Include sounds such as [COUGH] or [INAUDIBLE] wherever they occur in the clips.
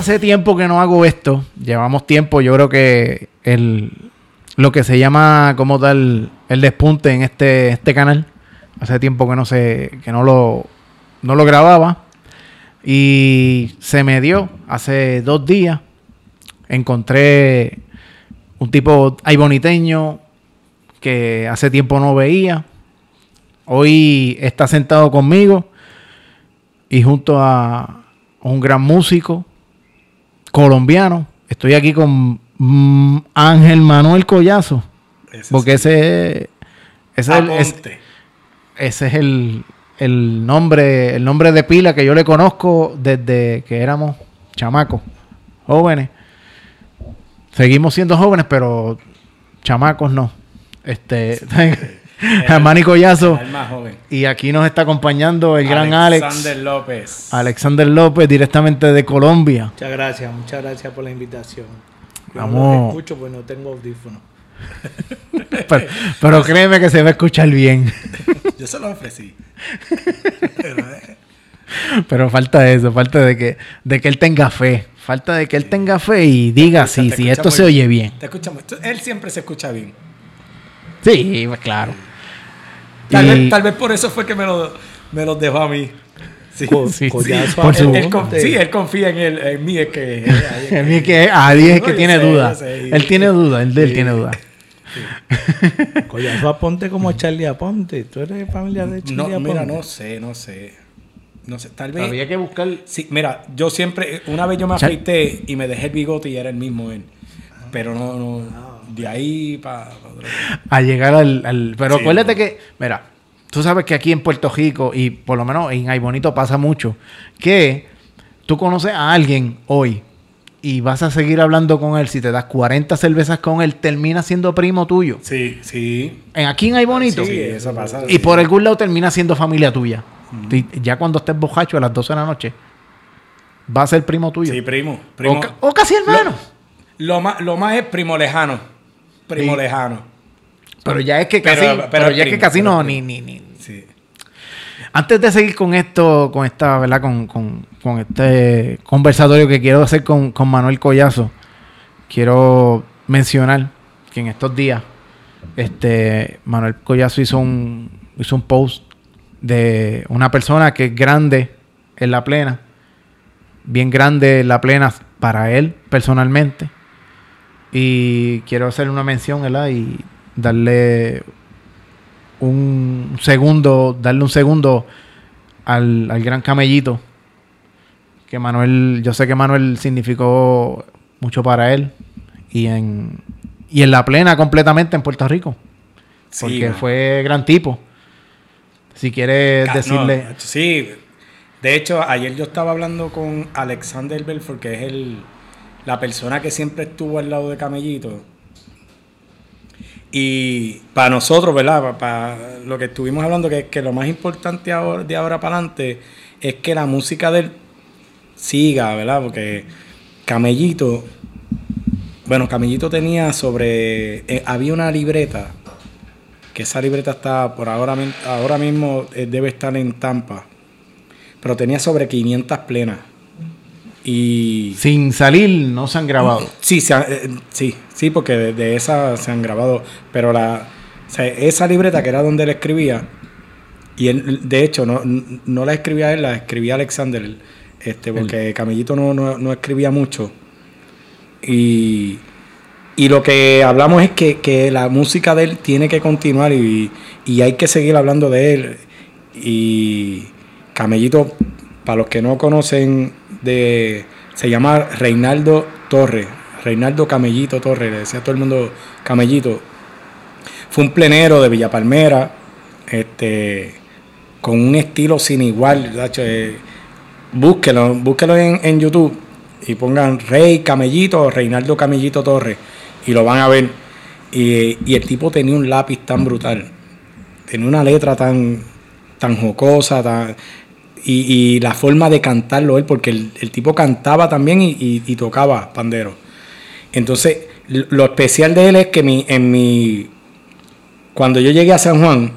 hace tiempo que no hago esto. Llevamos tiempo, yo creo que el, lo que se llama como tal el despunte en este, este canal. Hace tiempo que no sé, que no lo, no lo grababa. Y se me dio hace dos días. Encontré un tipo ay boniteño que hace tiempo no veía. Hoy está sentado conmigo y junto a un gran músico colombiano. Estoy aquí con mm, Ángel Manuel Collazo. porque ese, ese, es el, ese es el, el, nombre, el nombre de pila que yo le conozco desde que éramos chamacos, jóvenes. Seguimos siendo jóvenes, pero chamacos no. Este, Armani Collazo. Y aquí nos está acompañando el gran Alex. Alexander López. Alexander López, directamente de Colombia. Muchas gracias, muchas gracias por la invitación. Vamos. No escucho, pues no tengo audífonos. [LAUGHS] pero, créeme que se va a escuchar bien. [LAUGHS] Yo se lo ofrecí. Eh. pero, falta eso, falta de que, de que él tenga fe. Falta de que él tenga fe y diga sí, si esto se oye bien. Te escuchamos. Él siempre se escucha bien. Sí, pues claro. Tal, vez, por eso fue que me lo, me los dejó a mí. Sí, sí, él, confía en, él, en mí, es que. [LAUGHS] en mí es que. A es que tiene duda. Él tiene duda, él, él tiene duda. Collazo Aponte como Charlie Aponte. ¿Tú eres familiar de Charlie no, Aponte? Mira, no sé, no sé. No sé, tal vez. Había que buscar. Sí, mira, yo siempre. Una vez yo me afeité y me dejé el bigote y era el mismo él. Pero no, no. De ahí para... a llegar al... pero acuérdate que, mira, tú sabes que aquí en Puerto Rico y por lo menos en Ay Bonito pasa mucho, que tú conoces a alguien hoy y vas a seguir hablando con él, si te das 40 cervezas con él, termina siendo primo tuyo. Sí, sí. En aquí en Ay Bonito. Sí, eso pasa. Y por algún lado termina siendo familia tuya. ya cuando estés bojacho a las 12 de la noche, va a ser primo tuyo. Sí, primo. O, casi hermano. Lo, más, lo más es primo lejano primo lejano. Pero ya es que casi, pero, ya es que casi no, ni, ni, ni. Sí. Antes de seguir con esto, con esta, ¿verdad? Con, con, con este conversatorio que quiero hacer con, con, Manuel Collazo, quiero mencionar que en estos días, este, Manuel Collazo hizo un, hizo un post de una persona que es grande en la plena, bien grande en la plena para él personalmente y quiero hacer una mención, ¿verdad? Y darle un segundo, darle un segundo al, gran camellito. Que Manuel, yo sé que Manuel significó mucho para él. Y en, y en la plena completamente en Puerto Rico. porque fue gran tipo. Si quieres decirle. sí, de hecho, ayer yo estaba hablando con Alexander Belfort, que es el, la persona que siempre estuvo al lado de Camellito. Y para nosotros, ¿verdad? Para, lo que estuvimos hablando, que, que lo más importante ahora, de ahora para adelante es que la música de él siga, ¿verdad? Porque Camellito, bueno, Camellito tenía sobre, eh, había una libreta, que esa libreta está por ahora, ahora mismo eh, debe estar en Tampa, pero tenía sobre 500 plenas. Y... Sin salir, no se han grabado. Sí, eh, sí, sí, porque de, esa se han grabado. Pero la, esa libreta que era donde él escribía, y él, de hecho, no, no la escribía él, la escribía Alexander, este, porque Camellito no, no, escribía mucho. Y, y lo que hablamos es que, que, la música de él tiene que continuar y, y hay que seguir hablando de él. Y Camellito, para los que no conocen. Se llama Reinaldo Torres. Reinaldo Camellito Torres, le decía a todo el mundo Camellito. Fue un plenero de Villa Palmera, este, con un estilo sin igual. Eh, búsquelo, búsquelo en, YouTube y pongan Rey Camellito o Reinaldo Camellito Torres y lo van a ver. Y, y, el tipo tenía un lápiz tan brutal, tenía una letra tan, tan jocosa, tan, y, la forma de cantarlo él, porque el, tipo cantaba también y, tocaba pandero. Entonces, lo especial de él es que mi, en mi. Cuando yo llegué a San Juan,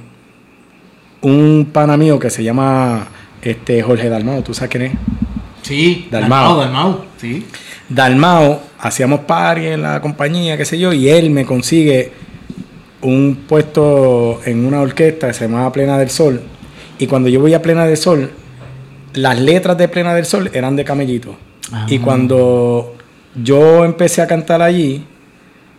un pana mío que se llama este, Jorge Dalmado, ¿tú sabes quién es? Sí, Dalmao. Dalmao, sí. Dalmao, hacíamos party en la compañía, qué sé yo, y él me consigue un puesto en una orquesta que se llamaba Plena del Sol. Y cuando yo voy a Plena del Sol, las letras de Plena del Sol eran de Camellito. Ah. Y cuando yo empecé a cantar allí,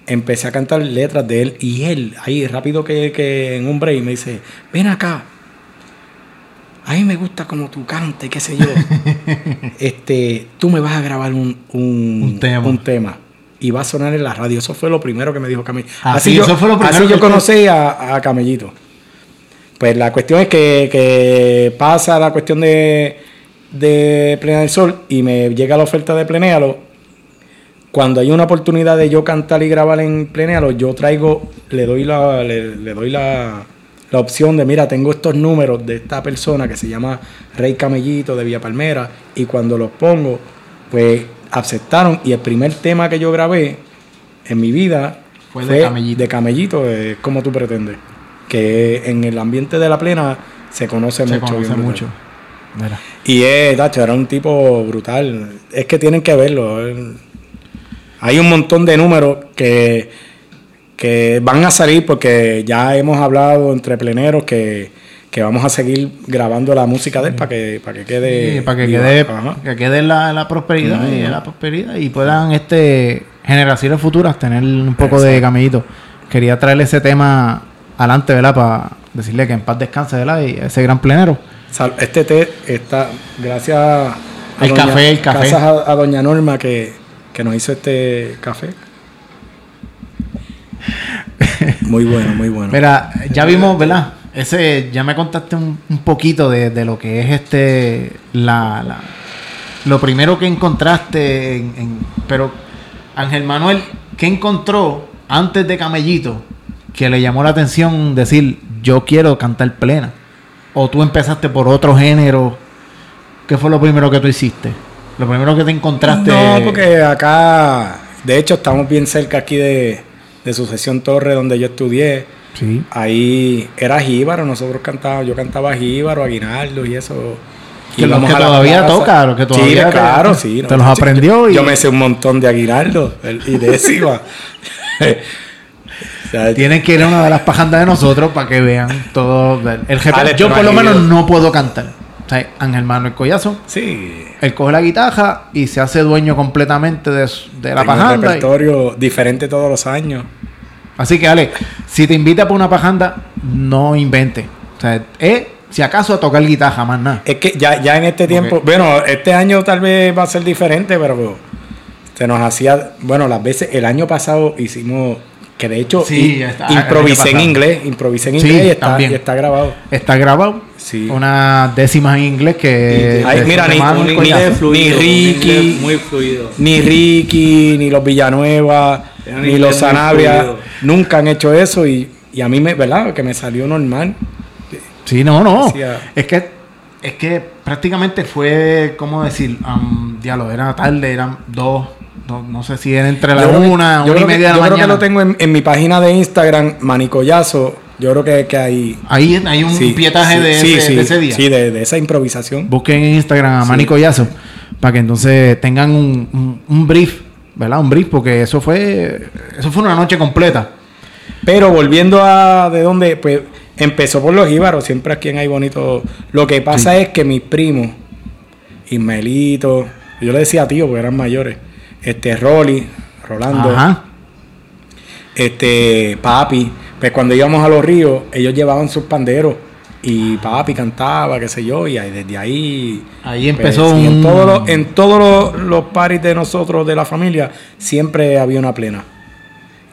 empecé a cantar letras de él. Y él, ahí rápido que, que en un break, me dice, ven acá. A mí me gusta como tú cantas, qué sé yo. [LAUGHS] este, tú me vas a grabar un, un, Un tema. un tema. Y va a sonar en la radio. Eso fue lo primero que me dijo Camellito. Ah, así sí, yo, eso fue lo primero así que yo conocí a, a Camellito. Pues la cuestión es que, que pasa la cuestión de, de Plena del Sol y me llega la oferta de Plenéalo. Cuando hay una oportunidad de yo cantar y grabar en Plenéalo, yo traigo, le doy la, le, le doy la, la opción de, mira, tengo estos números de esta persona que se llama Rey Camellito de Villa Palmera y cuando los pongo, pues aceptaron y el primer tema que yo grabé en mi vida Fue de Camellito. de Camellito, es como tú pretendes. Que en el ambiente de la plena se conoce Se mucho. conoce bien mucho. Mira. Y es, tacho, era un tipo brutal. Es que tienen que verlo. Hay un montón de números que, que van a salir porque ya hemos hablado entre pleneros que, que vamos a seguir grabando la música de él para que, para que quede. Sí, para que viva. quede, Ajá. que quede la, la prosperidad y Ujú. la prosperidad y puedan este generaciones futuras tener un poco de camellito. Quería traerle ese tema adelante, ¿verdad? Para decirle que en paz descanse, ¿verdad? Y ese gran plenero. Este té está gracias a El café, el café. Gracias a, a doña Norma que, que nos hizo este café. Muy bueno, muy bueno. Mira, ya vimos, ¿verdad? Ese, ya me contaste un, un poquito de, de lo que es este, la, la- lo primero que encontraste, en, en- pero Ángel Manuel, ¿qué encontró antes de Camellito que le llamó la atención decir, yo quiero cantar plena? ¿O tú empezaste por otro género? ¿Qué fue lo primero que tú hiciste? Lo primero que te encontraste. No, porque acá, de hecho, estamos bien cerca aquí de, de Sucesión Torre, donde yo estudié. Sí. Ahí era jíbaro, nosotros cantábamos, yo cantaba jíbaro, aguinaldo y eso. Que los Íbamos que todavía toca, los que todavía Sí, te- claro, sí. te los aprendió Yo, y- yo me sé un montón de aguinaldo y. O [LAUGHS] sea, Tienen que ir a una de las pajandas de nosotros para que vean todo. El jefe, Alex yo por lo menos no puedo cantar. O sea, Ángel Manuel Collazo, sí. él coge la guitarra y se hace dueño completamente de, la Tengo un pajanda. y- repertorio diferente todos los años. Así que, Ale, si te invita para una pajanda, no invente. O sea, es si acaso a tocar guitarra, más nada. Es que ya, ya en este tiempo, bueno, este año tal vez va a ser diferente, pero se nos hacía, bueno, las veces, el año pasado hicimos, que de hecho Sí, está, improvisé en inglés, improvisé en Sí, inglés y, está, también. y está grabado. Está grabado. Sí. Unas décimas en inglés que. Ay, mira, ni- ni- Collazo. ni- Ni Ricky. Muy fluido. Ni Ricky, ni los Villanueva, Era ni los Sanabria, fluido. nunca han hecho eso y, y a mí me, ¿verdad? Que me salió normal. Sí, no, no. Decía- Es que es que prácticamente fue, ¿cómo decir? Um, diálogo, era tarde, eran dos, dos, no sé si era entre la Yo creo que- una, yo una y que- media de yo la creo que mañana. lo tengo en, en mi página de Instagram, Manicollazo. Yo creo que, que hay. Ahí hay un sí, pietaje sí, de, sí, ese, de ese día. Sí, de, de esa improvisación. Busquen en Instagram a Sí. Manny Collazo para que entonces tengan un, un- un brief, ¿verdad? Un brief, porque eso fue, eso fue una noche completa. Pero volviendo a de dónde, pues empezó por los íbaros, siempre aquí en Hay Bonito. Lo que pasa es que mis primos, Ismaelito, yo le decía tío porque eran mayores, este Rolly, Rolando, Ajá. este Papi, pues cuando íbamos a los ríos, ellos llevaban sus panderos y Papi cantaba, qué sé yo, y ahí- desde ahí Ahí empezó pues, y un... en todos los, en todos los, los paris de nosotros, de la familia, siempre había una plena.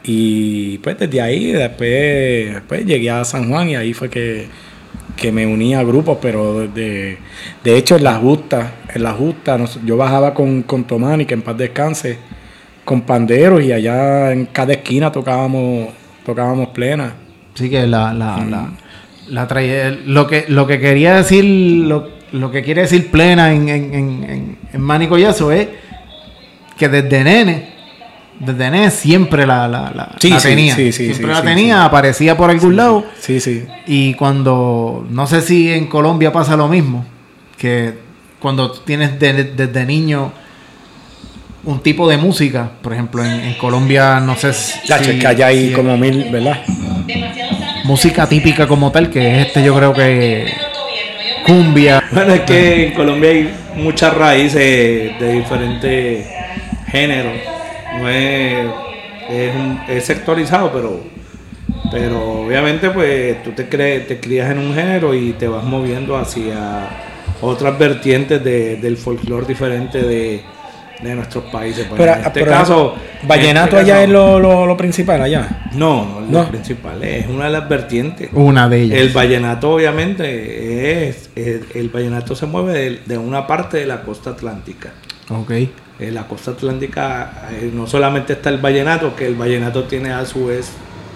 Y pues desde ahí, después, después llegué a San Juan y ahí fue que, que me uní a grupos, pero de, de hecho en la justa, en la justa, nos- yo bajaba con, con Tomani, que en paz descanse, con panderos y allá en cada esquina tocábamos, tocábamos plena. Sí que la, la, Mm. la, la trae- lo que lo que quería decir, lo, lo que quiere decir plena en, en, en, en, en Manny Collazo es que desde nene, desde nene siempre la, la, la, Sí, la sí, tenía. sí, sí, siempre sí, la sí, tenía, sí. aparecía por algún lado. Sí, sí. Y cuando, no sé si en Colombia pasa lo mismo, que cuando tienes de- desde niño un tipo de música, por ejemplo, en, en Colombia, no sé si... Ya, que allá hay si- como mil, ¿verdad? música típica como tal, que es este yo creo que cumbia. Bueno, es que en Colombia hay muchas raíces de diferentes géneros. No es, es, un- es sectorizado, pero, pero obviamente pues tú te, cre- te crías en un género y te vas moviendo hacia otras vertientes de- del folclore diferente de, de nuestros países. Pues, Pero, en este pero, caso... Vallenato en este allá caso- es lo, lo, lo principal, allá. No, no es No. lo principal, es una de las vertientes. Una de ellas. El vallenato, obviamente, es, el, el vallenato se mueve de, de una parte de la costa atlántica. Ok. En la costa atlántica eh, no solamente está el vallenato, que el vallenato tiene a su vez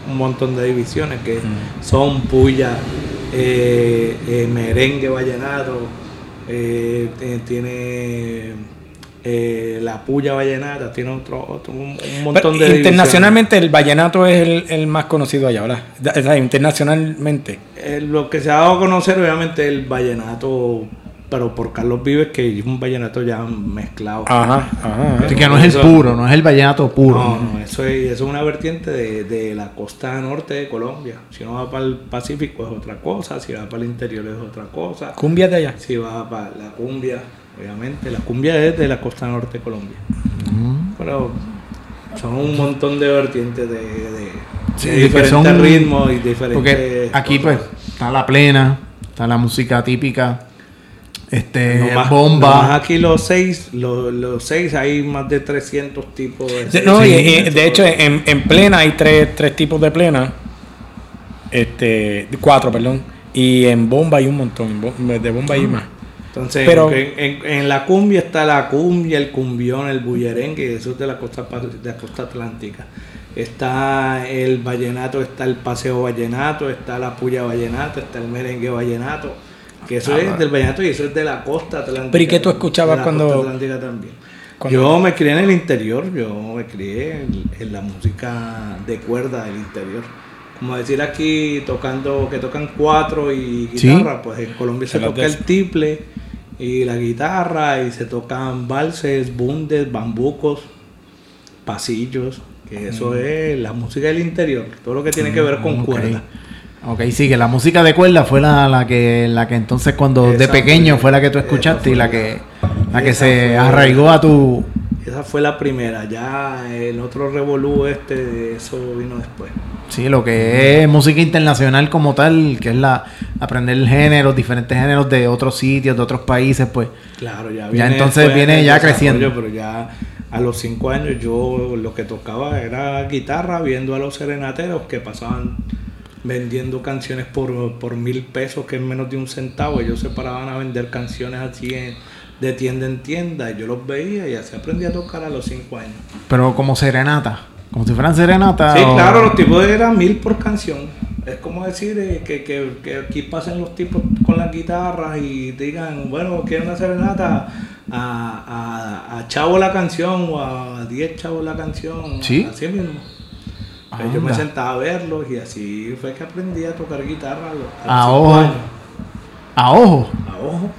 un montón de divisiones, que son puya, eh, eh, merengue vallenato, eh, eh, tiene eh, la puya vallenata, tiene otro, otro un, un montón Pero de internacionalmente el vallenato es el, el más conocido allá, ¿verdad? Da- o sea, internacionalmente. Eh, lo que se ha dado a conocer, obviamente, el vallenato, pero por Carlos Vives, que es un vallenato ya mezclado. Ajá, ajá. Así que no es el Eso- puro, no es el vallenato puro. No, no, eso es, eso es una vertiente de, de la costa norte de Colombia. Si uno va para el Pacífico es otra cosa, si va para el interior es otra cosa. Cumbia de allá. Si va para la cumbia, obviamente, la cumbia es de la costa norte de Colombia. Mm. Pero son un montón de vertientes de, de- Sí, de que diferentes son- ritmos y diferentes. Porque aquí cosas. pues está la plena, está la música típica, este, bomba. aquí los seis, los, los seis hay más de 300 tipos de... No, Sí. y- y de hecho en, en plena hay tres, tres tipos de plena. Este, cuatro, perdón. Y en bomba hay un montón. De bomba hay más. Entonces, Pero- en, en- en la cumbia está la cumbia, el cumbión, el bullerengue, eso es de la costa, de la costa atlántica. Está el vallenato, está el paseo vallenato, está la puya vallenato, está el merengue vallenato. Que eso es del vallenato y eso es de la costa atlántica. Ah, Pero ¿y qué tú escuchabas cuando- atlántica también. cuando- Yo me crié en el interior, yo me crié en, en la música de cuerda del interior. Como decir aquí tocando, que tocan cuatro y Sí. guitarra, pues en Colombia se toca el tiple y la guitarra y se tocan valses, bundes, bambucos, pasillos, que eso es la música del interior, todo lo que tiene que ver con Mm, cuerda. Ok, sí, que la música de cuerda fue la, la que la que entonces cuando de pequeño fue- fue la que tú escuchaste y la que la que se fue- arraigó a tu Esa fue la primera, ya el otro revolú este, eso vino después. sí, lo que es música internacional como tal, que es la aprender géneros, diferentes géneros de otros sitios, de otros países, pues Claro, ya, Ya entonces viene ya creciendo. Pero ya a los cinco años yo lo que tocaba era guitarra, viendo a los serenateros que pasaban vendiendo canciones por, por mil pesos, que es menos de un centavo. Ellos se paraban a vender canciones así en- de tienda en tienda. Y yo los veía y así aprendí a tocar a los cinco años. pero como serenata, como si fueran serenata. Sí, o- claro, los tipos eran mil por canción. Es como decir eh, que, que- que aquí pasen los tipos con las guitarras y digan, bueno, quiero una serenata a, a, a chavo la canción o a 10 chavos la canción. Sí. Así mismo. Yo me sentaba a verlos y así fue que aprendí a tocar guitarra a los, a A ojo. años. A ojo. A ojo.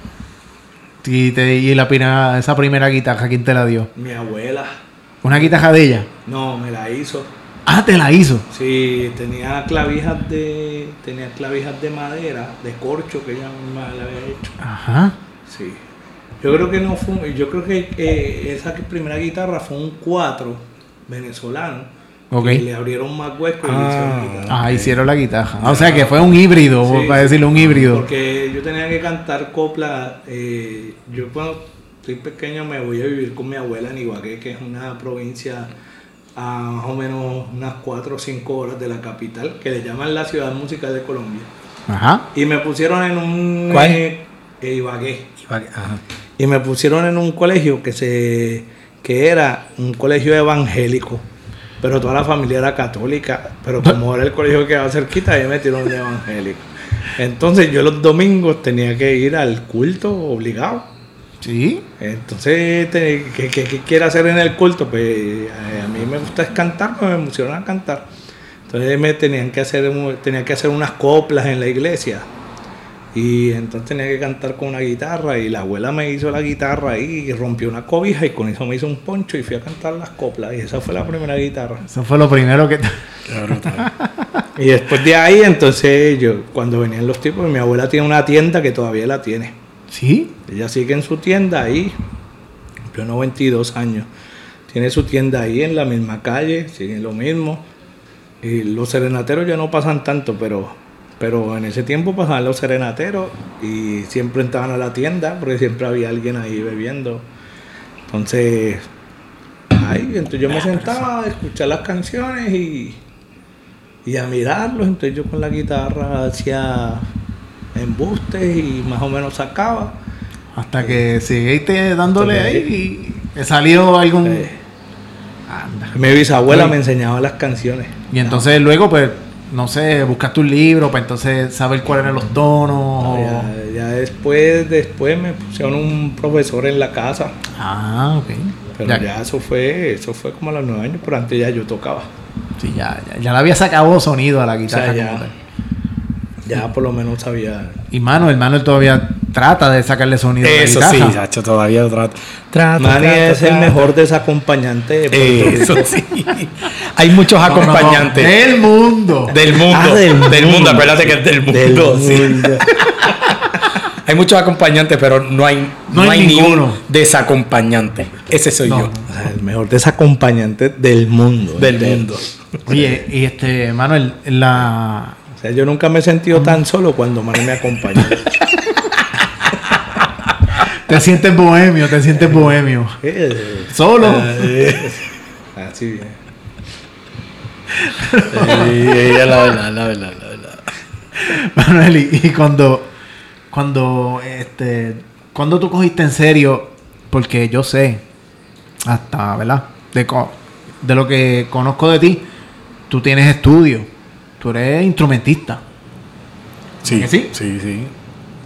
Y, te- y la primera, esa primera guitarra, ¿quién te la dio? Mi abuela. Una guitarra de ella. No, me la hizo. Ah, te la hizo. Sí, tenía clavijas de tenía clavijas de madera, de corcho que ella misma le había hecho. Ajá. Sí. Yo creo que no fue, yo creo que eh, esa primera guitarra fue un 4 venezolano. Ok. Y le abrieron más huecos y le hicieron Ah. guitarra. Ah, hicieron la guitarra. O sea que fue un híbrido, Sí, para decirle un híbrido. Porque yo tenía que cantar copla. eh, yo cuando estoy pequeño me voy a vivir con mi abuela en Ibagué, que es una provincia a más o menos unas 4 o 5 horas de la capital, que le llaman la ciudad musical de Colombia. Ajá. Y me pusieron en un... ¿Cuál? eh, eh, Ibagué. Ajá. Y me pusieron en un colegio que se que era un colegio evangélico. Pero toda la familia era católica. Pero como era el colegio que quedaba cerquita, ahí me metieron de evangélico. Entonces yo los domingos tenía que ir al culto obligado. Sí. Entonces, ¿qué, qué, qué quiere hacer en el culto? Pues eh, a mí me gusta es cantar, pues me pusieron a cantar. Entonces me tenían que hacer, un- tenía que hacer unas coplas en la iglesia. Y entonces tenía que cantar con una guitarra y la abuela me hizo la guitarra ahí y rompió una cobija y con eso me hizo un poncho y fui a cantar las coplas y esa fue la primera guitarra. Eso fue lo primero que... [LAUGHS] y después de ahí entonces yo, cuando venían los tipos, mi abuela tiene una tienda que todavía la tiene. ¿Sí? Ella sigue en su tienda ahí, cumplió 92 años. Tiene su tienda ahí en la misma calle, sigue lo mismo. Y los serenateros ya no pasan tanto, pero pero en ese tiempo pasaban los serenateros y siempre entraban a la tienda porque siempre había alguien ahí bebiendo. Entonces, ahí, entonces yo me sentaba a escuchar las canciones y, y a mirarlos. Entonces yo con la guitarra hacía embustes y más o menos sacaba. Hasta que seguiste dándole ahí y salió algún... Eh, mi bisabuela me enseñaba las canciones. Y entonces luego pues no sé, buscaste un libro para entonces saber cuáles eran los tonos. ya, después, después me pusieron un profesor en la casa. Ah, ok. Pero ya, eso fue, eso fue como a los nueve años, pero antes ya yo tocaba. Sí, ya, ya, ya le había sacado sonido a la guitarra. ya, por lo menos sabía. Y Manuel, Manuel todavía trata de sacarle sonido. Eso sí, Sacho, todavía lo trata. trata es el mejor desacompañante de Eso sí. [LAUGHS] Hay muchos acompañantes. del mundo. Del mundo. Ah, del, mundo. Acuérdate que es del mundo. [LAUGHS] hay muchos acompañantes, pero no hay, no, hay, ninguno desacompañante. Ese soy yo. el mejor desacompañante del mundo. Del mundo. Oye, y este, Manuel, la. O sea, yo nunca me he sentido tan solo cuando Manuel me acompaña. Te sientes bohemio, te sientes bohemio. Solo. Así bien. la verdad, la verdad, la verdad. Manuel, y, cuando, cuando, este, cuando tú cogiste en serio, porque yo sé, hasta, ¿verdad? De, de lo que conozco de ti, tú tienes estudio, tú eres instrumentista. Sí, sí, sí, sí.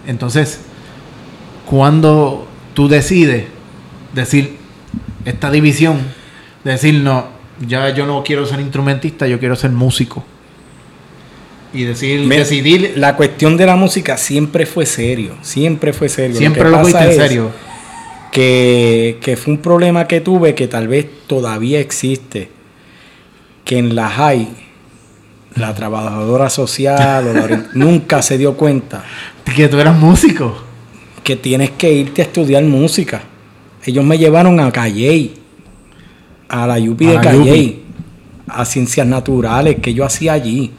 Entonces, cuando tú decides decir esta división, decir no, ya yo no quiero ser instrumentista, yo quiero ser músico. Y decir, decidir. La cuestión de la música siempre fue serio, siempre fue serio. Siempre lo, lo en serio. Que, que fue un problema que tuve que tal vez todavía existe. Que en la high, la trabajadora social [LAUGHS] nunca se dio cuenta. Que tú eras músico que tienes que irte a estudiar música. Ellos me llevaron a Calle, a la Yupi de Calle, a ciencias naturales, que yo hacía allí.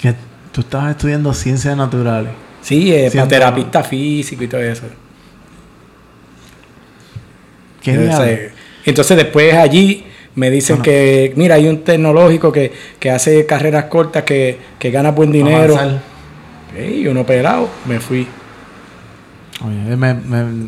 Que tú estabas estudiando ciencias naturales. Sí, eh, para terapista físico y todo eso. ¿Qué entonces, después allí me dicen que, mira, hay un tecnológico que, hace carreras cortas que, gana buen dinero. Y uno pelado, me fui.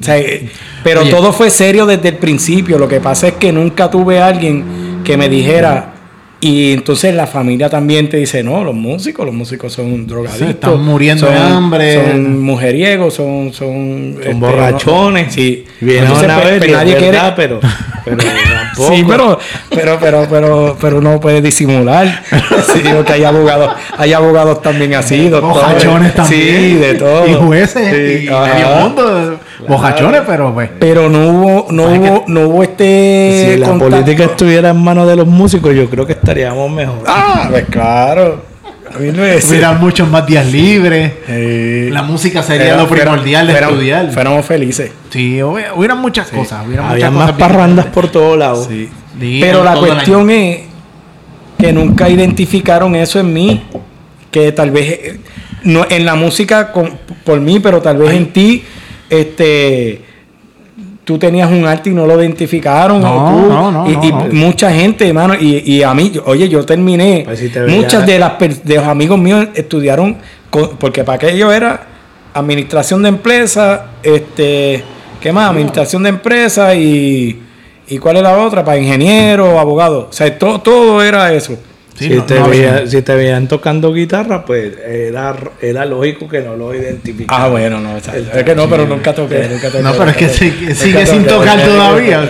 Eh, pero todo fue serio desde el principio. Lo que pasa es que nunca tuve a alguien que me dijera. Y entonces la familia también te dice, no, los músicos, los músicos son drogadictos. están muriendo de hambre. Son mujeriegos, son... Son, este, borrachones. Sí. Vienen a ver, nadie quiere... pero, pero [LAUGHS] Sí, pero, pero, pero, pero, pero no puede disimular. [LAUGHS] Sí, que hay abogados, hay abogados también así, Bojachones también. Sí, de todo. Y jueces, y medio mundo. Bojachones, pero pues. Pero no hubo, no hubo, no hubo este. Si la política estuviera en manos de los músicos, yo creo que estaríamos mejor. Ah, pues claro. A muchos más días libres. la música sería lo primordial de estudiar. Fuéramos felices. Sí, hubieran muchas cosas. Había más parrandas por todos lados. Pero la cuestión es que nunca identificaron eso en mí. Que tal vez eh, no en la música por mí, pero tal vez en ti, este tú tenías un arte y no lo identificaron. No, no, y, mucha gente, hermano, y, a mí, oye, yo terminé. Pues muchas de, las, de los amigos míos estudiaron, porque para aquello era administración de empresas, este, ¿qué más? Administración de empresas y, y ¿cuál es la otra? Para ingeniero, abogado. O sea, todo, todo era eso. Sí, si, no- te no había- veía- si te veían tocando guitarra, pues era, era lógico que no lo identificaran. Ah, bueno, no. o sea, es que no, pero nunca toqué. Nunca toqué No, pero es que sigue- sin tocar todavía,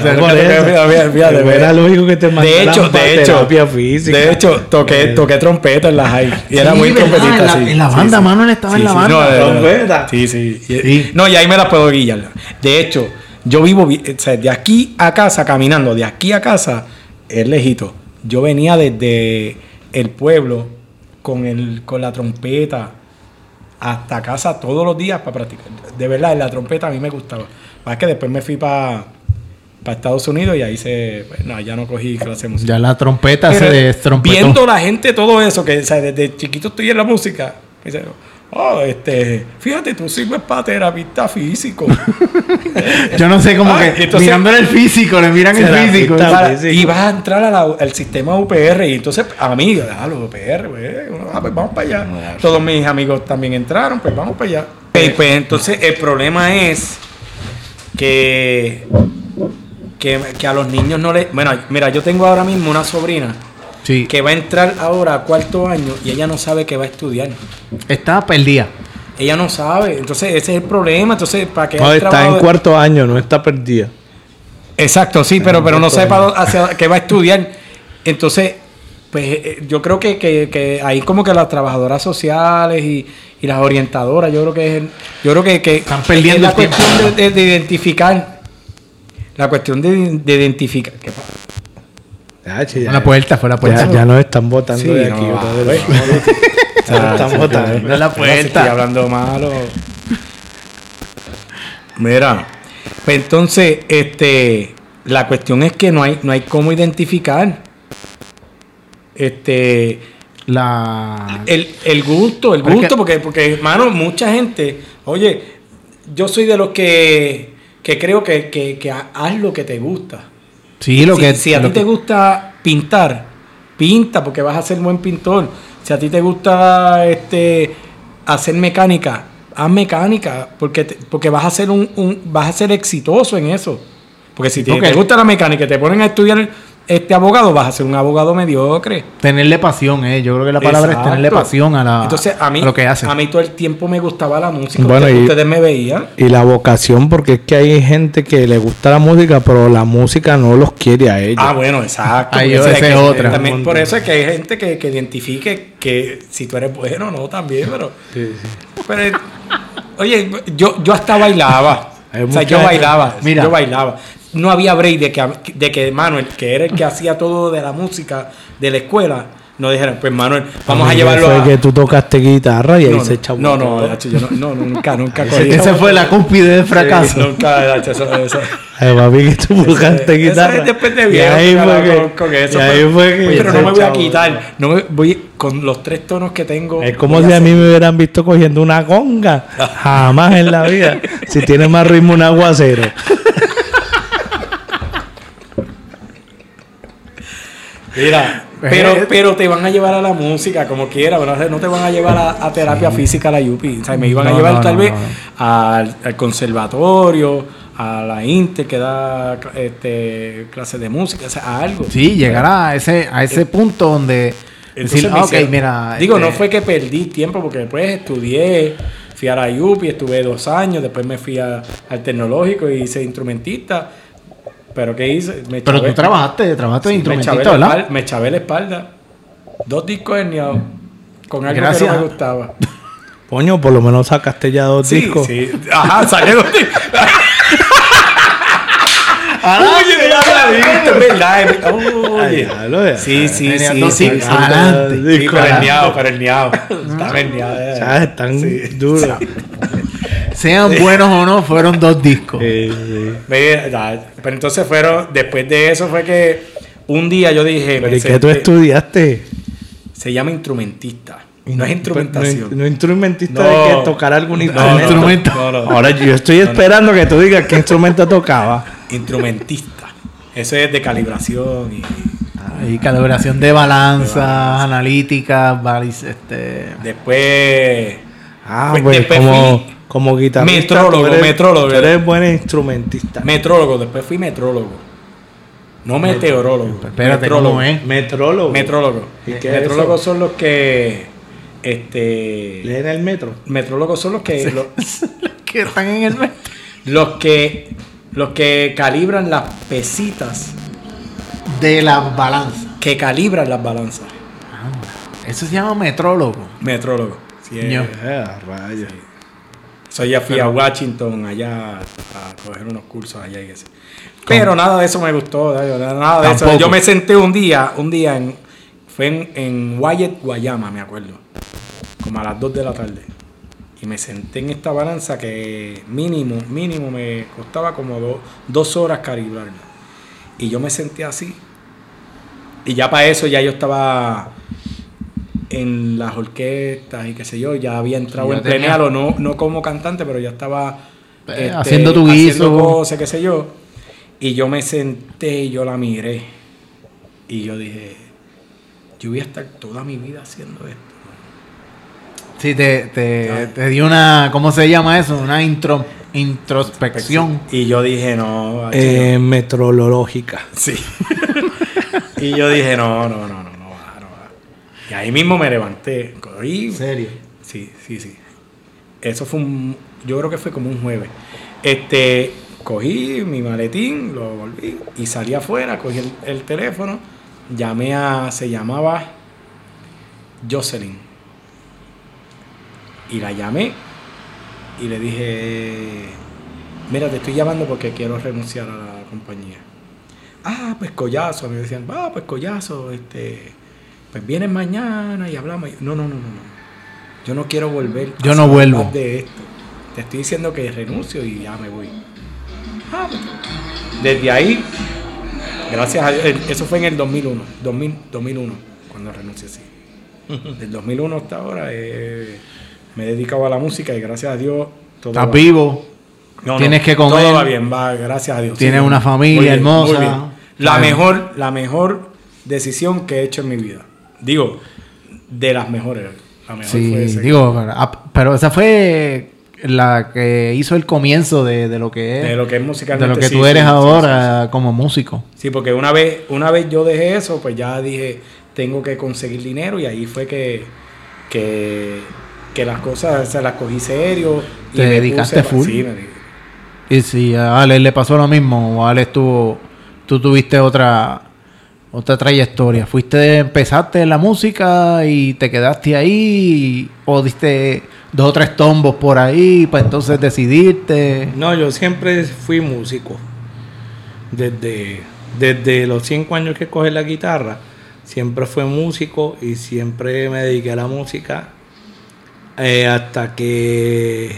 era lógico que te De mandaran hecho, para de hecho, terapia física. de hecho, toqué, toqué trompeta en la high. Y era Sí, muy ¿verdad? trompetista, En la- sí. en la banda, sí. Manuel estaba en la banda. No, de- de- Trompeta. Sí, sí. Y- Sí. No, y ahí me las puedo guillar. De hecho, yo vivo, vi- o sea, de aquí a casa, caminando, de aquí a casa, es lejito. Yo venía desde el pueblo con, el, con la trompeta hasta casa todos los días para practicar. De verdad, la trompeta a mí me gustaba. Más que después me fui para Estados Unidos y ahí se. pues, no, ya no cogí clase de música. Ya la trompeta Pero se destrompetó. Viendo la gente todo eso, que o sea, desde chiquito estoy en la música, oh, este, fíjate, tú sirves para terapista físico. [LAUGHS] Yo no sé, como Ah, que entonces- mirándole el físico, le miran el físico. Para- y vas a entrar a la- al sistema UPR y entonces, amigos, ah, los UPR, pues, ah, pues vamos para allá. Todos mis amigos también entraron, pues vamos para allá. Eh, pues entonces el problema es que, que, que a los niños no le... Bueno, mira, yo tengo ahora mismo una sobrina Sí, que va a entrar ahora a cuarto año y ella no sabe que va a estudiar. está perdida. Ella no sabe. Entonces ese es el problema. Entonces, ¿para qué No, está en de- cuarto año, no está perdida. Exacto, sí, pero, pero no sepa dó- hacia qué va a estudiar. Entonces, pues eh, yo creo que, que, que ahí como que las trabajadoras sociales y, y las orientadoras, yo creo que es el- yo creo que, que Están perdiendo es la el tiempo. cuestión de, de- de identificar. La cuestión de, de identificar. ¿Qué pasa? Ya, che, ya, Fue la puerta, fue la puerta. ya, ya nos están votando Sí, de no, aquí. va, brother. pues, [LAUGHS] Ya nos están [LAUGHS] votando. Fue la puerta. estoy hablando malo. [LAUGHS] Mira, pues entonces, este, la cuestión es que no hay, no hay cómo identificar. Este, La... el, el gusto, el gusto, que- porque, porque, hermano, mucha gente, oye, yo soy de los que, que creo que, que, que ha- haz lo que te gusta. Sí, lo si, que... si a ti te gusta pintar, pinta porque vas a ser buen pintor. Si a ti te gusta este hacer mecánica, haz mecánica porque te- porque vas a ser un, un- vas a ser exitoso en eso. Porque si te, te gusta la mecánica y te ponen a estudiar este abogado, vas a ser un abogado mediocre. Tenerle pasión, eh. Yo creo que la palabra es tenerle pasión a, la, Entonces, a mí, lo que hace. a mí todo el tiempo me gustaba la música. Bueno, ustedes, y- ustedes me veían. Y la vocación, porque es que hay gente que le gusta la música, pero la música no los quiere a ellos. Ah, bueno, exacto. Esa que- es otra. También, por eso es que hay gente que, que identifique que si tú eres bueno o no también, pero... pero, eh, oye, yo, yo hasta bailaba. O sea, yo bailaba. Mira. Yo bailaba. No había break de que, de que Manuel, que era el que hacía todo de la música de la escuela, no dijeran, pues Manuel, vamos a Amigo, llevarlo fue a... que tú tocaste guitarra y ahí no, se no, echó. no, no, yo no, no, nunca, nunca [LAUGHS] Ese- Esa fue la cúspide del fracaso. Sí, nunca, eso- eso- Ay, papi, que tú tocaste Eso guitarra. es después de Y viejo, ahí carajo, fue que, con- eso, y ahí pero- fue que pero no me voy a quitar. No me voy con los tres tonos que tengo. Es como si a mí hacer- me hubieran visto cogiendo una conga. Jamás en la vida. Si tiene más ritmo un aguacero. [LAUGHS] Mira, pero, pero te van a llevar a la música como quiera, ¿verdad? No te van a llevar a, a terapia física a la Yupi. O sea, me iban a llevar no, tal no, vez. Al, al conservatorio, a la Inter que da este, clases de música, o sea, a algo. Sí, llegar a ese, a ese punto donde Entonces decir, ah, mira. Digo, este, no fue que perdí tiempo porque después estudié, fui a la Yupi, estuve dos años, después me fui a- al tecnológico y hice instrumentista. Pero ¿qué hice? Me Pero chavé- tú trabajaste, trabajaste de Sí, me instrumentista, la ¿verdad? Me chavé la espalda. Dos discos herniados. Con algo que Gracias. no me gustaba. [LAUGHS] Coño, por lo menos sacaste ya dos Sí, discos. sí. Ajá, saqué dos discos. [LAUGHS] Ah, Oye, ya la viste, es verdad. es verdad. Oye. Ay. Sí, sí, sí. sí. Adelante. Sí, pero pero herniado. Está herniado. eh. Ya están duros. Sean buenos o no, fueron dos discos. Sí, sí. Ya, Pero entonces fueron, después de eso fue que un día yo dije, Pero me ¿y qué tú senté- estudiaste? se llama instrumentista. No es No, instrumentación. no instrumentista No. de que tocar algún No, instrumento. instrumento. no, no. Ahora yo estoy esperando que tú digas qué instrumento tocaba. Instrumentista. Eso es de calibración y Y calibración de balanzas, analíticas, balis- este... después Ah, Pues pues, después como, fui como guitarrista. metrólogo, tú eres, metrólogo. tú eres buen instrumentista. metrólogo, después fui metrólogo. No meteorólogo. Espérate, metrólogo. ¿cómo es? Metrólogo. Metrólogo. ¿Y qué es Metrólogos eso? son los que. Este. Leen el metro. Metrólogos son los que. [LAUGHS] Los, que están en el mes. los que. Los que calibran las pesitas. De la balanza. Que calibran las balanzas. Eso se llama metrólogo. Metrólogo. Sí, Ño. es- So, ya fui a Washington allá a coger unos cursos allá y eso. Pero nada de eso me gustó, nada de eso. Yo me senté un día, un día en, fue en, en Wyatt, Guayama, me acuerdo. Como a las 2 de la tarde. Y me senté en esta balanza que mínimo, mínimo me costaba como do- dos horas calibrarla. Y yo me senté así. Y ya para eso ya yo estaba en las orquestas y qué sé yo, ya había entrado Ya en tenía- plenealo, no, no como cantante, pero ya estaba este, Eh, haciendo tu guiso. cosas, qué sé yo. Y yo me senté y yo la miré. Y yo dije, yo voy a estar toda mi vida haciendo esto. Sí, te, te, te dio una, ¿cómo se llama eso? Una intro, introspección. Y yo dije, no, Eh, metrológica. Sí. [LAUGHS] y yo dije, no, no, no, no. Y ahí mismo me levanté. Cogí. serio? Sí, sí, sí. Eso fue un. Yo creo que fue como un jueves. Este. Cogí mi maletín, lo volví y salí afuera, cogí el, el teléfono, llamé a. Se llamaba Jocelyn. Y la llamé y le dije: Mira, te estoy llamando porque quiero renunciar a la compañía. Ah, pues collazo. Me decían, ah, pues collazo, este. Pues vienes mañana y hablamos. No, no, no, no, no. Yo no quiero volver. Yo no vuelvo. de esto. Te estoy diciendo que renuncio y ya me voy. Ah, pues. Desde ahí, gracias a Dios, eso fue en el 2001, 2000, 2001, cuando renuncié, sí. [LAUGHS] Del 2001 hasta ahora eh, me he dedicado a la música y gracias a Dios todo Estás va- vivo. no, no, Tienes que comer. Todo va bien, va, gracias a Dios. Tienes Sí, una familia bien, hermosa. muy bien. La mejor, la mejor decisión que he hecho en mi vida. Digo, de las mejores. La mejor fue Sí, ese. digo, ah, pero esa fue la que hizo el comienzo de, de lo que es. de lo que es de musicalmente. lo que sí, tú eres sí, ahora como músico. Sí, porque una vez, una vez yo dejé eso, pues ya dije, tengo que conseguir dinero y ahí fue que, que, que las cosas se las cogí serio. y ¿Te me dedicaste puse- full? Sí, me. Y si a Alex le pasó lo mismo, o Alex tuvo, tú tuviste otra otra trayectoria. Fuiste, empezaste en la música y te quedaste ahí, o diste dos o tres tombos por ahí para entonces decidirte. No, yo siempre fui músico. Desde, desde los cinco años que cogí la guitarra, siempre fui músico y siempre me dediqué a la música eh, hasta que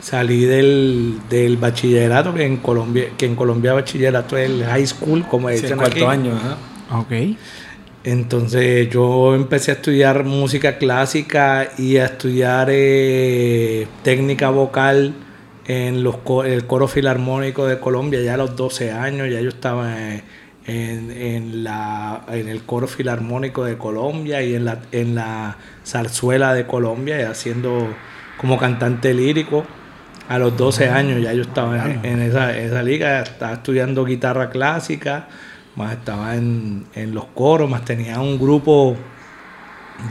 salí del, del bachillerato, que en Colombia, que en Colombia bachillerato es el high school, como Sí, el dicen cuarto aquí. año. Ok. Entonces yo empecé a estudiar música clásica y a estudiar eh, técnica vocal en los co- el coro filarmónico de Colombia ya a los 12 años, ya yo estaba en, en la, en el coro filarmónico de Colombia y en la, en la zarzuela de Colombia y haciendo como cantante lírico. A los 12 años ya yo estaba en, en esa, esa liga, estaba estudiando guitarra clásica, más estaba en, en los coros, más tenía un grupo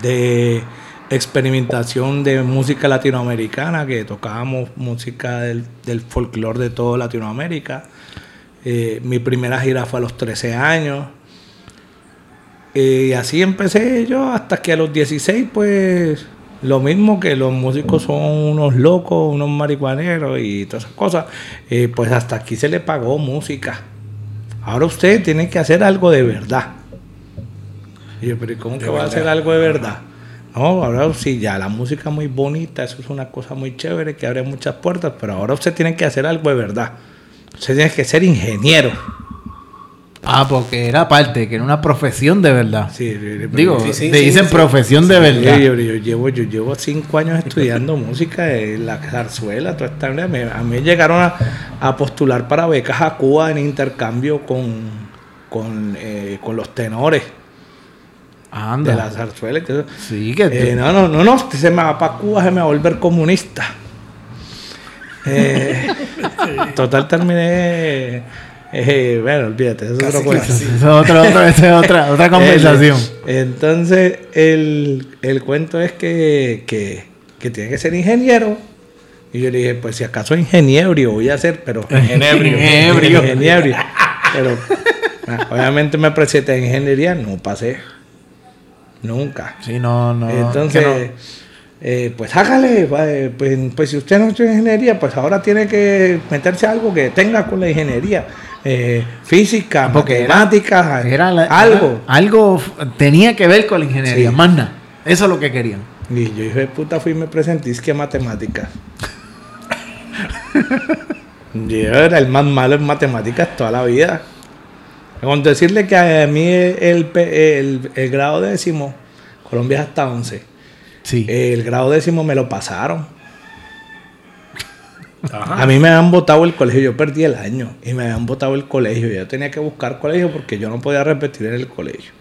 de experimentación de música latinoamericana, que tocábamos música del, del folclore de toda Latinoamérica. Eh, mi primera gira fue a los 13 años. Eh, Y así empecé yo hasta que a los 16, pues lo mismo que los músicos son unos locos, unos marihuaneros y todas esas cosas, eh, pues hasta aquí se le pagó música. Ahora usted tiene que hacer algo de verdad. Y yo, pero ¿y ¿cómo que va a hacer algo de verdad? No, ahora sí, ya la música es muy bonita, eso es una cosa muy chévere que abre muchas puertas, pero ahora usted tiene que hacer algo de verdad. Usted tiene que ser ingeniero. Ah, porque era parte, que era una profesión de verdad. Sí, Digo, Sí, sí, te dicen sí. profesión de Sí, verdad. yo, yo llevo, yo llevo cinco años estudiando [LAUGHS] música en la zarzuela, toda esta me- A mí llegaron a, a postular para becas a Cuba en intercambio con, con, eh, con los tenores Anda. de la zarzuela. eso. Sí, que Eh, no, no, no, no, se me va para Cuba, se me va a volver comunista. Eh, [LAUGHS] total, terminé Eh, bueno, olvídate, eso es otro cuento. es otra, otra, esa es otra, otra conversación. El- entonces, el, el cuento es que, que, que tiene que ser ingeniero. Y yo le dije, pues si acaso ingeniero voy a hacer, pero [LAUGHS] Enebrio. Enebrio. ingeniero. Pero ah, obviamente me presenté a ingeniería, no pasé. Nunca. Sí, no, no. Entonces, eh, pues hágale, eh, pues, pues si usted no estudia ingeniería, pues ahora tiene que meterse a algo que tenga con la ingeniería. Eh, física, era- matemáticas. Era la- algo. era- algo tenía que ver con la ingeniería, Sí. más nada. Eso es lo que querían. Y yo dije, puta, fui y me presenté, es que matemáticas. [LAUGHS] yo era el más malo en matemáticas toda la vida. Con decirle que a mí el, el- el grado décimo, Colombia es hasta 11, Sí. el grado décimo me lo pasaron. Ajá. A mí me habían votado el colegio, yo perdí el año y me habían votado el colegio. Yo tenía que buscar colegio porque yo no podía repetir en el colegio.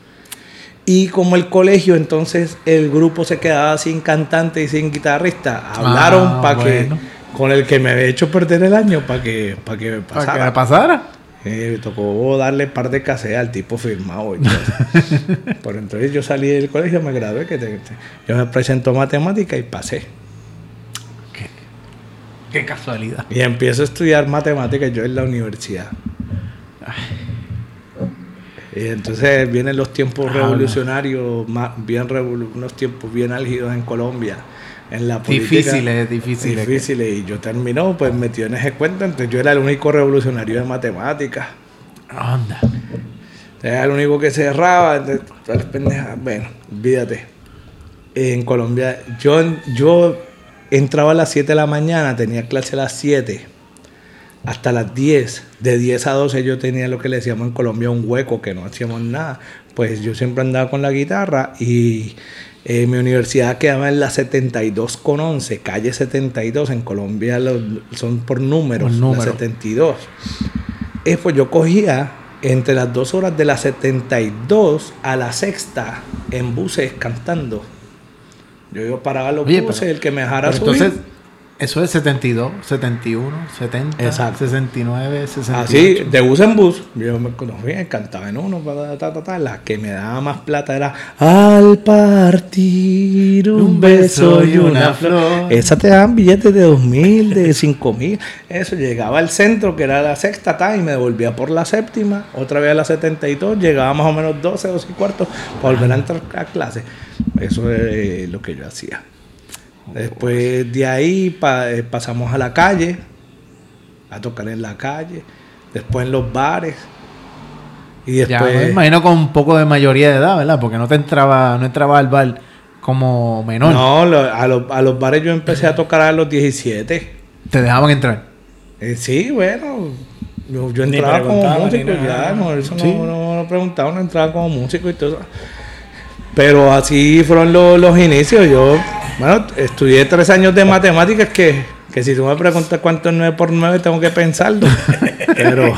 Y como el colegio, entonces el grupo se quedaba sin cantante y sin guitarrista. Hablaron Ah, para bueno. que, con el que me había hecho perder el año, para que, para que me Para que pasara. me pasara. Eh, me tocó darle par de casé al tipo firmado. y. [LAUGHS] Por entonces yo salí del colegio, me gradué, que te- te- yo me presento a matemática y pasé. Qué, casualidad. Y empiezo a estudiar matemáticas yo en la universidad. Y entonces vienen los tiempos Habla. revolucionarios, más bien revolu- unos tiempos bien álgidos en Colombia. En la política. Difíciles, difíciles. Difíciles. Y yo terminó, pues metido en ese cuento. Entonces yo era el único revolucionario de matemáticas. Anda. Era el único que cerraba. entonces, todas las pendejas. Bueno, olvídate. En Colombia, yo, yo entraba a las 7 de la mañana, tenía clase a las 7 hasta las 10. De 10 a 12 yo tenía lo que le decíamos en Colombia un hueco, que no hacíamos nada. Pues yo siempre andaba con la guitarra y eh, mi universidad quedaba en la 72 con 11, calle 72. En Colombia lo- son por números, número. la 72. Eh, pues yo cogía entre las dos horas de la 72 a la sexta en buses cantando. Yo iba paraba los Oye, buses, pero- el que me dejara subir. entonces, eso es 72, 71, 70, Exacto. 69, 68. Así, de bus en bus. Yo me conocía, cantaba en uno, ta, ta, ta, la que me daba más plata era Al partir un beso y una flor. Esa te daban billetes de dos mil, de cinco mil. Eso, llegaba al centro, que era la sexta, ta, y me devolvía por la séptima, otra vez a la 72, llegaba más o menos 12, 12 y cuarto, para volver a entrar a clase. Eso es eh, lo que yo hacía. Después de ahí pa- eh, pasamos a la calle, a tocar en la calle, después en los bares. Y Ya, después. me imagino con un poco de mayoría de edad, ¿verdad? Porque no te entraba, no entraba al bar como menor. no, lo- a, los, a los bares yo empecé a tocar a los 17. Te dejaban entrar. Eh, sí, bueno. Yo, yo entraba como músico, ya, no, eso Sí. no, no, no preguntaba, no entraba como músico y todo eso. Pero así fueron los, los inicios. Yo, bueno, estudié tres años de matemáticas que, que si tú me preguntas cuánto es 9 por 9 tengo que pensarlo. [LAUGHS] pero,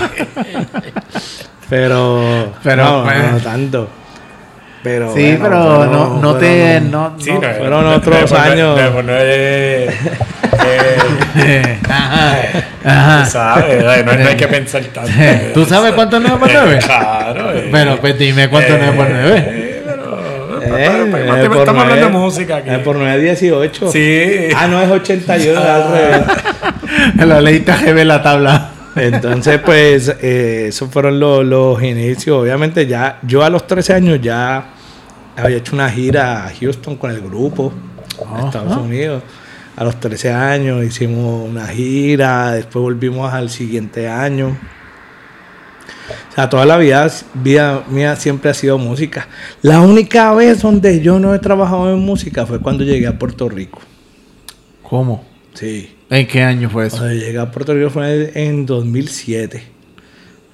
pero, Pero, no, pues. no tanto. Pero, sí, bueno, pero no, no te... fueron- No, Sí, no- no, fueron otros años. de- eh, [LAUGHS] Ajá. tú Ajá. sabes, eh, no, no hay que pensar tanto. [LAUGHS] ¿Tú sabes cuánto es 9 por 9? Eh, Claro. eh. Pero pues dime cuánto es 9 por 9. Eh, pero- Eh, pero- pero- nueve por Estamos hablando de música aquí. Por 9, 18. Sí. Ah, no, es 81, al revés. [LAUGHS] La leíste a GB la tabla. Entonces, pues, eh, esos fueron los, los inicios. Obviamente, ya yo a los 13 años ya había hecho una gira a Houston con el grupo, a Estados. Unidos. A los 13 años hicimos una gira, después volvimos al siguiente año. Sea, toda la vida, vida mía siempre ha sido música. La única vez donde yo no he trabajado en música fue cuando llegué a Puerto Rico. ¿Cómo? Sí. ¿En qué año fue eso? Cuando llegué a Puerto Rico fue en 2007.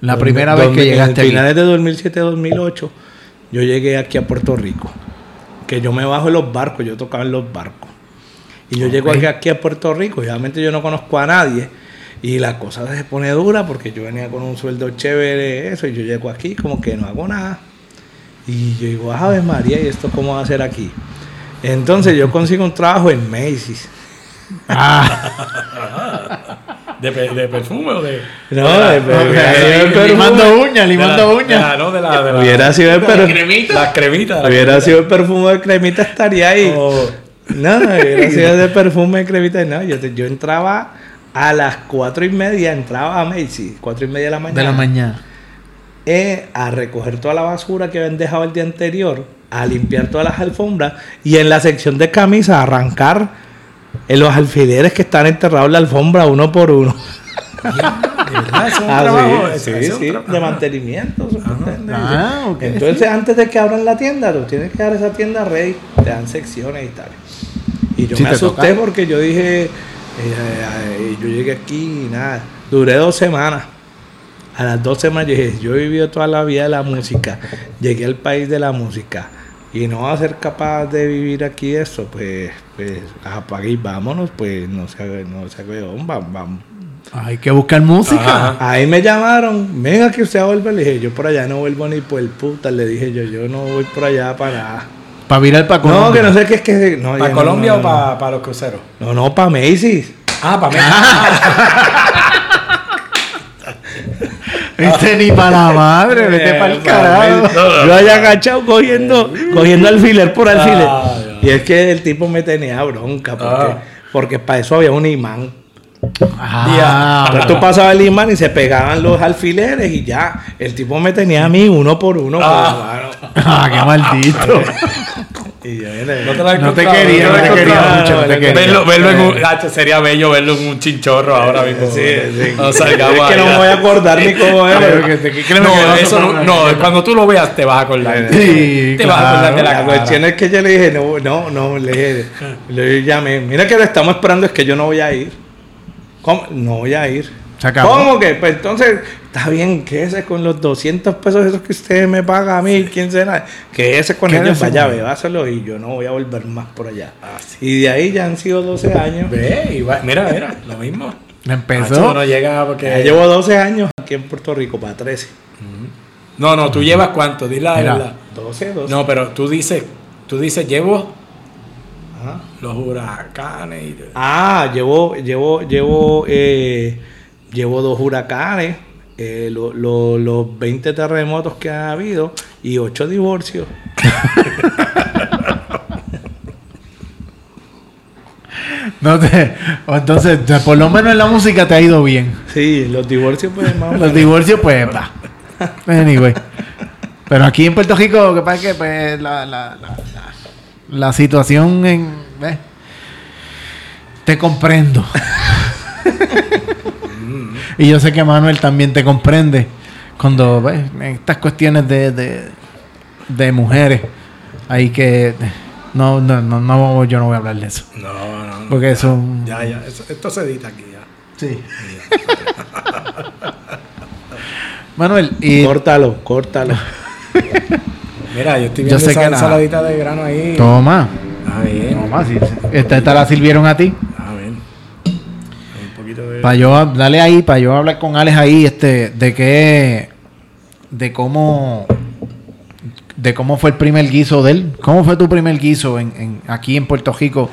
La primera vez que llegaste En aquí. finales de 2007-2008, yo llegué aquí a Puerto Rico. Que yo me bajo en los barcos, yo tocaba en los barcos. Y yo llego Ok. aquí, aquí a Puerto Rico, y obviamente yo no conozco a nadie. Y la cosa se pone dura porque yo venía con un sueldo chévere, eso, y yo llego aquí como que no hago nada. Y yo digo, Ave María, ¿y esto cómo va a ser aquí? Entonces yo consigo un trabajo en Macy's. Ah, ¿De, de perfume o de.? No, de- de- hubiera sido el perfume. Limando uñas, la- limando de uñas. la- no, de la. De la Hubiera sido el perfume. Las cremitas. las Hubiera sido el perfume de cremita, estaría ahí. Oh. No, no, hubiera sido de perfume de cremita. No, yo, te- yo entraba a las cuatro y media, entraba a Macy, cuatro y media de la mañana. De la mañana. eh, a recoger toda la basura que habían dejado el día anterior, a limpiar todas las alfombras y en la sección de camisas arrancar en los alfileres que están enterrados en la alfombra uno por uno. ¿De verdad? ¿Eso es un Ah, trabajo? sí, Eso sí, es un sí, tra- de mantenimiento. Ah, Entonces, antes de que abran la tienda, tú tienes que dar esa tienda ready, te dan secciones y tal. Y yo me asusté toca. porque yo dije, eh, eh, yo llegué aquí y nada, duré dos semanas. A las dos semanas dije, yo he vivido toda la vida de la música, llegué al país de la música y no va a ser capaz de vivir aquí eso, pues, pues apague y vámonos, pues no sé, no weón, vamos, vamos. Hay que buscar música. Ajá. Ahí me llamaron, venga que usted vuelve. Le dije, yo por allá no vuelvo ni por el puta. Le dije yo, yo no voy por allá para nada. Para virar para No, Colombia. que no sé qué es que. No, ¿Para no, Colombia no, o no. para los cruceros? No, no, para Macy's. Ah, para Viste [LAUGHS] ni para la madre, vete para el carajo. Yo allá agachado cogiendo, cogiendo alfiler por alfiler. Ah, y es que el tipo me tenía bronca, porque, Ah. porque para eso había un imán. Ah, Entonces tú pasabas el imán y se pegaban los alfileres y ya. El tipo me tenía a mí uno por uno. Ah. pues, ah, qué maldito. Y yo, era- No te, la he No te encontrado, quería, no te quería mucho, no te quería. Verlo, verlo en un. Sería bello verlo en un chinchorro ahora mismo. Sí, sí. No es salgamos que no me voy a acordar ni cómo [LAUGHS] que No, eso no, cuando tú lo veas te vas a acordar. Sí, te vas a acordar de la La cuestión es que yo le dije, no, no, no, le dije, le llamé, mira que lo estamos esperando, es que yo no voy a ir. ¿Cómo? No voy a ir. Se acabó. ¿Cómo que? Pues entonces, está bien, quédese con los 200 pesos esos que usted me paga a mí, quién sabe, quédese con ellos, vaya, bebáselo y yo no voy a volver más por allá. Y de ahí ya han sido 12 años. Ve, y va- mira, mira, lo mismo. Empezó. no llega porque. Ya llevo 12 años aquí en Puerto Rico, para 13. No, no, tú llevas cuánto, di la verdad. 12, 12. No, pero tú dices, tú dices, llevo Ajá. los huracanes y. Ah, llevo, llevo, llevo, eh, llevo dos huracanes, eh, lo- lo- los 20 terremotos que ha habido y 8 divorcios. [LAUGHS] No te- entonces, por lo menos en la música te ha ido bien. Sí, los divorcios pues más o Los divorcios, pues, va. Anyway. Pero aquí en Puerto Rico, lo que pasa es que pues, la, la, la, la- situación en. Te comprendo. Y yo sé que Manuel también te comprende cuando ves en estas cuestiones de, de, de mujeres. Hay que. No, no, no, no, yo no voy a hablar de eso. No, no, no. Porque eso. Ya, ya, eso- esto se edita aquí ya. Sí. [LAUGHS] Manuel, y. Córtalo, córtalo. [LAUGHS] Mira, yo estoy Yo viendo sé esa que nada. ensaladita de grano ahí. Toma. Está bien. Toma, si esta, esta la sirvieron a ti. Para yo, dale ahí, para yo hablar con Alex ahí, este, de qué, de cómo, de cómo fue el primer guiso de él. ¿Cómo fue tu primer guiso en, en- aquí en Puerto Rico?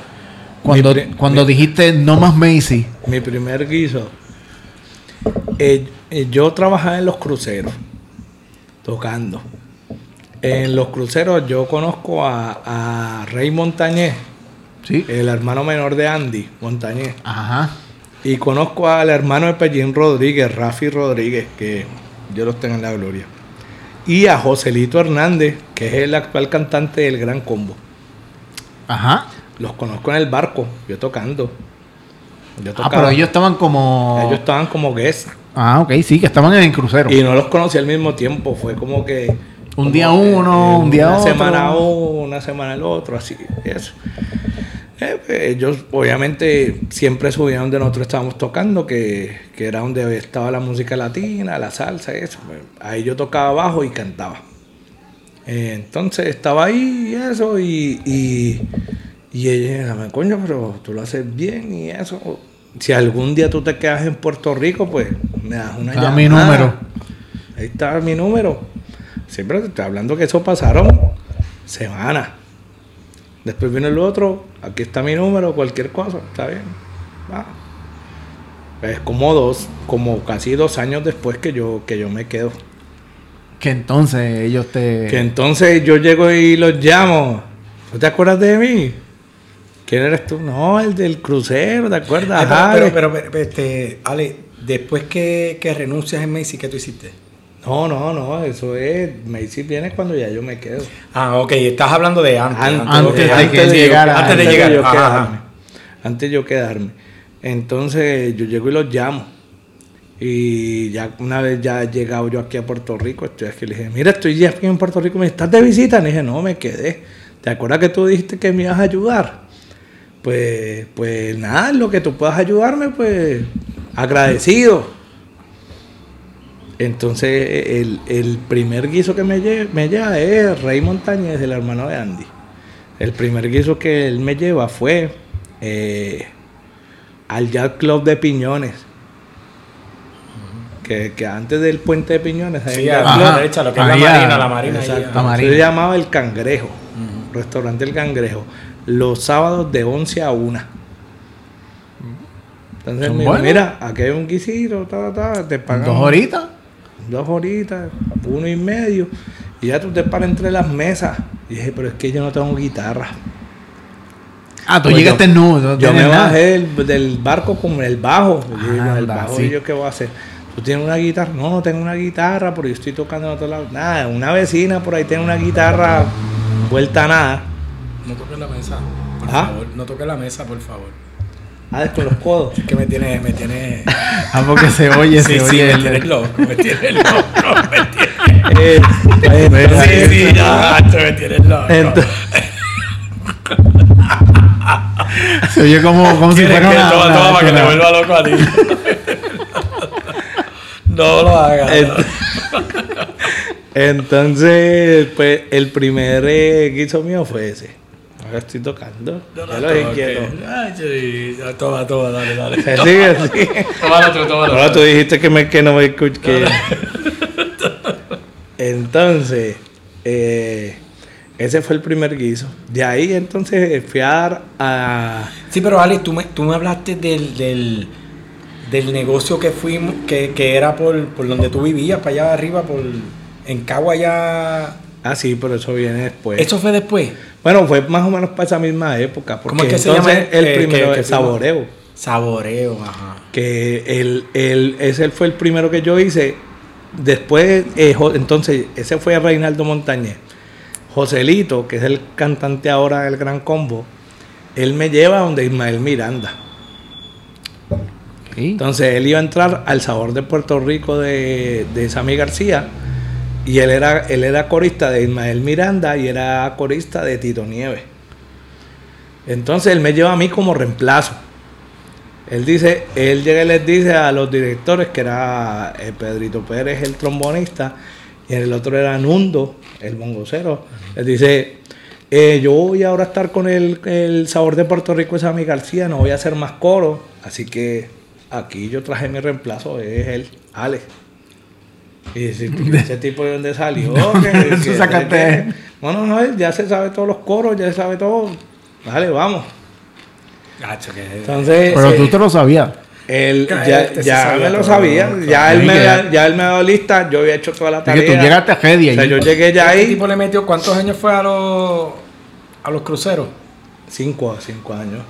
Cuando, Mi cuando dijiste no más Macy. Mi primer guiso. Eh, eh, yo trabajaba en los cruceros, tocando. En los cruceros yo conozco a, a Rey Montañez, Sí. el hermano menor de Andy Montañez. Ajá. Y conozco al hermano de Pellín Rodríguez, Rafi Rodríguez, que yo los tengo en la gloria. Y a Joselito Hernández, que es el actual cantante del Gran Combo. Ajá. Los conozco en el barco, yo tocando. Yo Ah, pero ellos estaban como. Ellos estaban como guests. Ah, ok, sí, que estaban en el crucero. Y no los conocí al mismo tiempo, fue como que... Un día uno, un día una otro. semana uno, una semana el otro, así, eso. Eh, pues, ellos obviamente siempre subían donde nosotros estábamos tocando, que, que era donde estaba la música latina, la salsa, eso. Ahí yo tocaba bajo y cantaba. Eh, entonces estaba ahí y eso, y, y, y ella me coño, pero tú lo haces bien y eso. Si algún día tú te quedas en Puerto Rico, pues me das una Da mi llamada. número. Ahí está mi número. Siempre te estoy hablando que eso pasaron semanas. Después vino el otro, aquí está mi número, cualquier cosa, está bien. Es como dos, como casi dos años después que yo, que yo me quedo. Que entonces ellos te... Que entonces yo llego y los llamo. ¿No te acuerdas de mí? ¿Quién eres tú? No, el del crucero, ¿te acuerdas? Eh, pero, pero, pero, este, Ale, después que, que renuncias en Macy, ¿qué tú hiciste? No, no, no, eso es. Macy viene cuando ya yo me quedo. Ah, ok, estás hablando de antes. Antes de él yo-. Antes de llegar. yo Ajá, quedarme. ajá. Antes yo quedarme. Entonces yo llego y los llamo. Y ya una vez ya he llegado yo aquí a Puerto Rico, estoy aquí, le dije, mira, estoy ya aquí en Puerto Rico, me estás de visita. Le dije, no, me quedé. ¿Te acuerdas que tú dijiste que me ibas a ayudar? Pues, pues nada, lo que tú puedas ayudarme, pues agradecido. Entonces el, el primer guiso que me, lle- me lleva es Rey Montañez, el hermano de Andy. El primer guiso que él me lleva fue eh, al Yacht Club de Piñones. Que, que antes del puente de Piñones Sí, a la derecha, lo que es la marina, la marina. ahí, Exacto. La Marina. Se llamaba El Cangrejo, restaurante El Cangrejo, los sábados de 11 a 1. Entonces dijo, buenos. mira, aquí hay un guisito, ta, ta, ta, te pagan ¿Dos horitas? Dos horitas, uno y medio, y ya tú te paras entre las mesas. Y dije, pero es que yo no tengo guitarra. Ah, tú Pues llegaste yo- nudo. no Yo me nada. bajé del, del barco con el bajo. Y yo, Anda, el bajo, sí. ¿y yo qué voy a hacer? ¿Tú tienes una guitarra? No, no tengo una guitarra, pero yo estoy tocando en otro lado. Nada, una vecina por ahí tiene una guitarra vuelta a nada. No toques la mesa, por Ah. favor. No toques la mesa, por favor. Ah, con los codos. Es que me tiene, me tiene. [LAUGHS] Ah, porque se oye, sí, se sí, oye. me el- tienes loco, me tienes [LAUGHS] loco, me tienes. Eh, eh, Sí, sí, ya, me tienes loco. Entonces, [LAUGHS] Se oye como, como si ¿Quieres fuera una... toma, toma, para que te vuelva loco a ti? no lo hagas. no. Ent- Entonces, pues el primer eh, guiso mío fue ese. Ahora estoy tocando. No, no, inquieto. Ay, ya, Toma, toma, dale, dale. Se sigue, sigue. Toma el otro, toma el Ahora otro. tú dijiste que, me, que no me escuché. [LAUGHS] Entonces, eh, ese fue el primer guiso. De ahí entonces fui a dar a... Sí, pero Alex, tú me, tú me hablaste del, del, del negocio que fuimos, que, que era por, por donde tú vivías, para allá arriba, por en Cagua allá. Ah, sí, pero eso viene después. ¿Eso fue después? Bueno, fue más o menos para esa misma época. Porque ¿Cómo es que se llama el eh, primero que- fuimos? Saboreo. Saboreo, ajá. que el, el- ese fue el primero que yo hice. Después, eh, entonces, ese fue Reinaldo Montañez. Joselito, que es el cantante ahora del Gran Combo, él me lleva donde Ismael Miranda. Sí. Entonces, él iba a entrar al Sabor de Puerto Rico de, de Sammy García. Y él era, él era corista de Ismael Miranda y era corista de Tito Nieves. Entonces, él me lleva a mí como reemplazo. Él dice, él llega y les dice a los directores que era eh, Pedrito Pérez el trombonista y el otro era Nundo, el bongocero. Les dice, eh, yo voy ahora a estar con el, el sabor de Puerto Rico de Sammy García, no voy a hacer más coro, así que aquí yo traje mi reemplazo, es él, Alex. Y dice, [LAUGHS] ese tipo de dónde salió, [LAUGHS] que, sacaste. que- no, no, no, él ya se sabe todos los coros, ya se sabe todo. Dale, vamos. Gacho, que Entonces, Pero eh, tú te lo sabías. él ya, este ya sabía me lo sabía, todo. ya él, me, ya él me había lista, yo había hecho toda la Es tarea. que tú llegaste a Heidi o sea, yo llegué ya ¿Este ahí tipo le metió cuántos años fue a los a los cruceros? cinco, cinco años.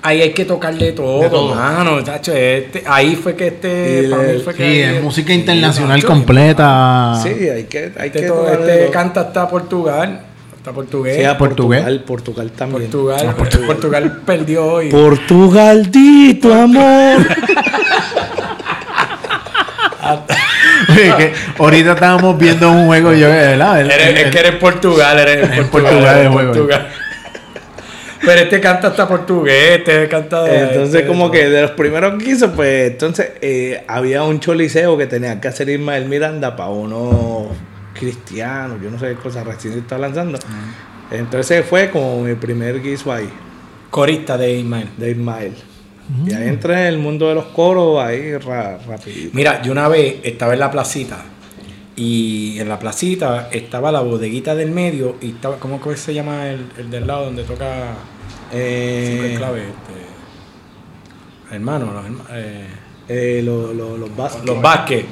Ahí hay que tocarle todo, De todo. mano, tacho, este, ahí fue que este, Y para mí fue que Sí, ahí- es música internacional completa. Sí, hay que, hay Este, que todo- este todo. canta hasta Portugal, hasta portugués. Sí, a portugués. Portugal, Portugal también. Portugal, Portugal, perdió hoy. Portugal, di tu amor. [LAUGHS] Oye, que ahorita estábamos viendo un juego y yo, ¿verdad? El- el- es que eres Portugal, eres En Portugal, Portugal el juego. Portugal. Pero este canta hasta portugués, este canta de- Entonces, este- como que de los primeros que hizo, pues entonces eh, había un choliseo que tenía que hacer Ismael Miranda para uno cristiano, yo no sé qué cosa recién estaba lanzando. Entonces fue como mi primer guiso ahí, Corista de Ismael. de Ismael. Y ahí entré en el mundo de los coros ahí ra- rapidito. Mira, yo una vez estaba en la placita y en la placita estaba la bodeguita del medio y estaba, ¿cómo que se llama el, el del lado donde toca Eh, clave? hermanos, los, herma- eh, Eh, lo- lo- los Vázquez. los Vázquez.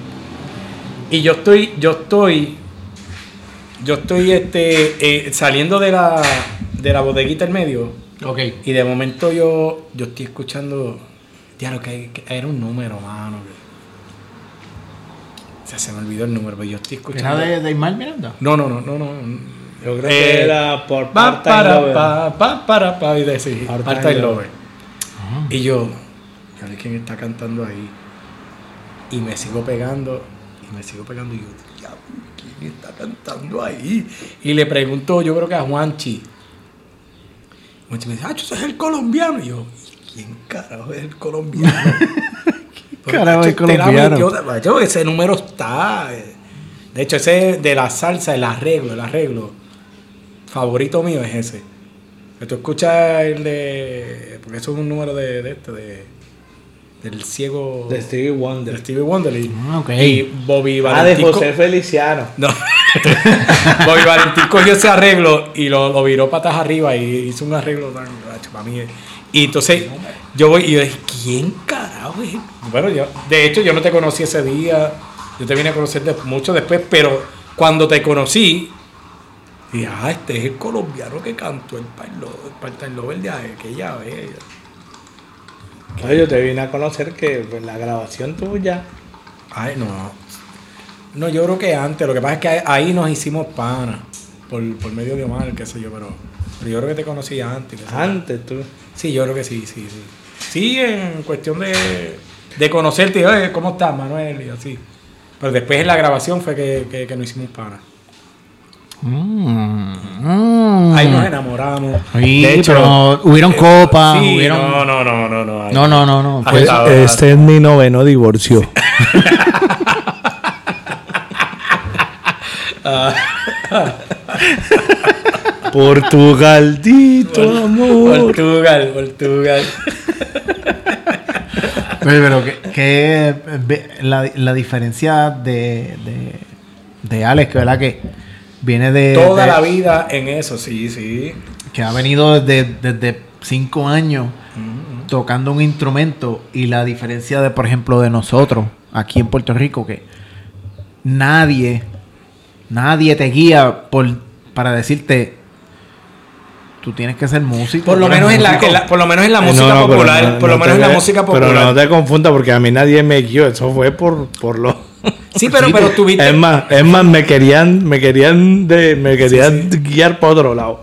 Y yo estoy, yo estoy, yo estoy este, eh, saliendo de la, de la bodeguita en medio. Ok. Y de momento yo, yo estoy escuchando, diablo, que, que era un número, mano. O sea, se me olvidó el número, pero yo estoy ¿Era escuchando. de, de Ismael Miranda? No, no, no, no, no. Yo creo Eh, que era por Pa, para, pa, pa, para, pa, y de sí, Part-time lover. Lover. Y yo, ver quién está cantando ahí. Y me sigo pegando, y me sigo pegando, y yo, diablo, ¿quién está cantando ahí? Y le pregunto, yo creo que a Juanchi. Juanchi me dice, ah, ese es el colombiano. Y yo, ¿y quién carajo es el colombiano? [LAUGHS] Carajo es era colombiano? macho, ese número está. eh. De hecho, ese de la salsa, el arreglo, el arreglo favorito mío es ese. Que tú escuchas el de. Porque eso es un número de, de este, de. Del ciego. De Stevie Wonder. de Stevie Wonder. Y, Ah, ok. y Bobby Ah, de Valentín. José Feliciano. No. [LAUGHS] [LAUGHS] Bobby Valentín cogió ese arreglo y lo, lo viró patas arriba y hizo un arreglo tan gacho para mí. Y entonces yo voy y yo dije, ¿quién carajo es? Bueno, yo, de hecho yo no te conocí ese día, yo te vine a conocer de- mucho después, pero cuando te conocí, dije, ah, este es el colombiano que cantó el part-time lover de aquella vez. Oye, yo te vine a conocer que pues, la grabación tuya. Ay, no. No, yo creo que antes. Lo que pasa es que ahí nos hicimos panas. Por, por medio de Omar, qué sé yo, pero, pero yo creo que te conocí antes. Antes tú. Sí, yo creo que sí, sí, sí. Sí, en cuestión de, de conocerte, oye, ¿cómo estás, Manuel? Y así. Pero después en la grabación fue que, que, que nos hicimos panas. Mm, mm. Ahí nos enamoramos. Sí, de hecho, pero hubieron copas, sí, hubieron... No, no, no, no, no. ahí- No, no, no, no. Pues. Este es mi noveno divorcio. [LAUGHS] Portugaldito, amor. Portugal, Portugal. Pero que, la, la diferencia de, de, de Alex, que verdad que viene de... Toda de- la vida en eso, sí, sí. Que ha venido desde, desde cinco años tocando un instrumento y la diferencia de, por ejemplo, de nosotros aquí en Puerto Rico, que nadie, nadie te guía por, para decirte, tú tienes que ser músico. Por lo menos en la, músico". en la- por lo menos en la música No, no, pero popular, no- por lo no menos te en la música Pero popular. no te confundas porque a mí nadie me guió. Eso fue por, por lo. Sí, pero, pero tuviste. Es más, es más, me querían, me querían, de, me querían guiar para otro lado.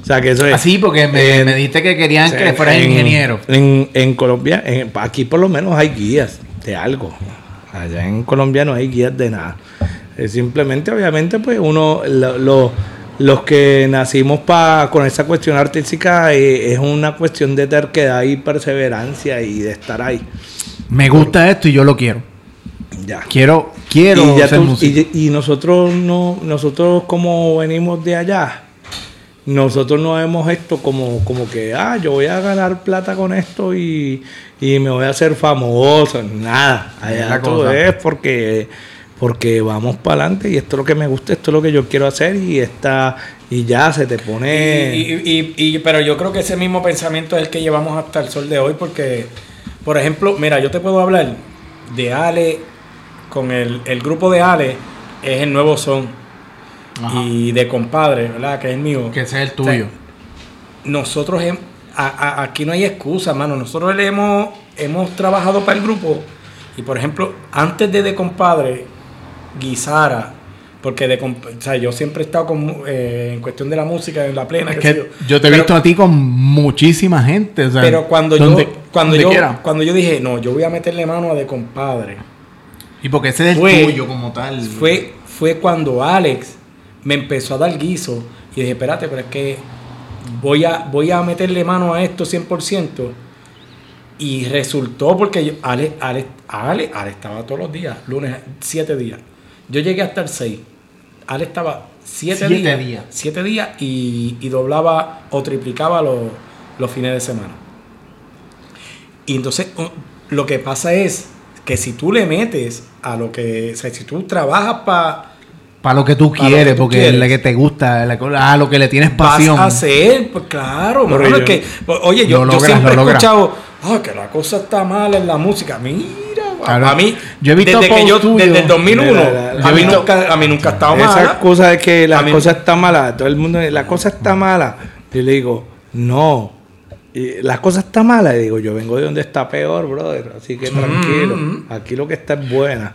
O sea que eso es. Así, porque me, me dijiste que querían O sea, que fueras en- ingeniero. En, en Colombia, en- aquí por lo menos hay guías de algo. Allá en Colombia no hay guías de nada. Es simplemente, obviamente, pues uno, lo- lo- los que nacimos pa, con esa cuestión artística eh, es una cuestión de terquedad y perseverancia y de estar ahí. Me gusta esto y yo lo quiero. Ya. Quiero, quiero y, ya ser tú- músico. y- y nosotros no, nosotros como venimos de allá, nosotros no vemos esto como, como que, ah, yo voy a ganar plata con esto y, y me voy a hacer famoso, nada. Allá todo es porque, porque vamos para adelante y esto es lo que me gusta, esto es lo que yo quiero hacer y está, y ya se te pone. Y, y- y- y- pero yo creo que ese mismo pensamiento es el que llevamos hasta el sol de hoy, porque, por ejemplo, mira, yo te puedo hablar de Ale, con el, el grupo de Ale, es el nuevo son, Ajá. y de compadre, ¿verdad? Que es el mío. Que ese es el O sea, tuyo. nosotros hem- a- a- aquí no hay excusa, mano. Nosotros le hemos, hemos trabajado para el grupo. Y por ejemplo, antes de De Compadre, Guisara, porque de o sea, yo siempre he estado con, eh, en cuestión de la música, en la plena. Es que yo te he Pero- visto a ti con muchísima gente. o sea, Pero cuando donde- yo, cuando yo, quiera. cuando yo dije, no, yo voy a meterle mano a De Compadre, Y porque ese es el fue- tuyo como tal. fue, fue cuando Alex me empezó a dar guiso y dije, espérate, pero es que voy a, voy a meterle mano a esto 100%. Y resultó porque yo, Alex, Alex, Alex, Alex estaba todos los días, lunes, siete días. Yo llegué hasta el 6. Alex estaba siete, Siete días, días. Siete días y, y doblaba o triplicaba los, los fines de semana. Y entonces lo que pasa es que si tú le metes a lo que, o sea, si tú trabajas para Para lo que tú quieres, que tú porque quieres. es la que te gusta, la a lo que le tienes vas pasión. a hacer, pues claro, yo- es que, pues, oye, Lo yo, yo siempre he escuchado, ah, que la cosa está mala en la música. Mira, Claro. a mí, Yo he visto desde, que yo, tuyos. desde el 2001, Mira, yo a, mí visto- nunca, a mí nunca ha estado Esa mala. excusa de que la cosa está mala, todo el mundo, la cosa está mala. Yo le digo, no. Y la cosa está mala. Y digo, yo vengo de donde está peor, brother. Así que tranquilo. Aquí lo que está es buena.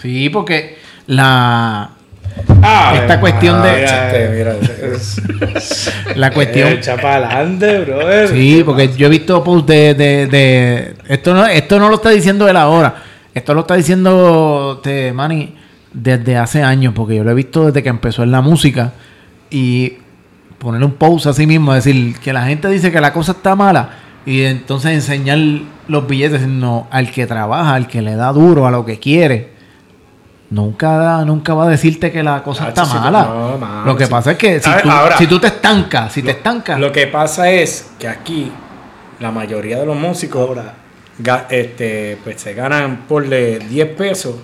Sí, porque la, Ah, Esta cuestión de- mira, ese- [LAUGHS] la cuestión... Echa para adelante, brother. Sí, porque yo he visto posts de, de, de- esto no esto no lo está diciendo él ahora. Esto lo está diciendo este Manny desde hace años, porque yo lo he visto desde que empezó en la música y poner un post así mismo, decir que la gente dice que la cosa está mala y entonces enseñar los billetes, no, al que trabaja, al que le da duro, a lo que quiere. Nunca, nunca va a decirte que la cosa está sí, mala. no, lo que sí. pasa es que si A ver, tú, ahora- si tú te estancas, si te estancas, Lo que pasa es que aquí la mayoría de los músicos Ahora. este, pues se ganan por 10 pesos,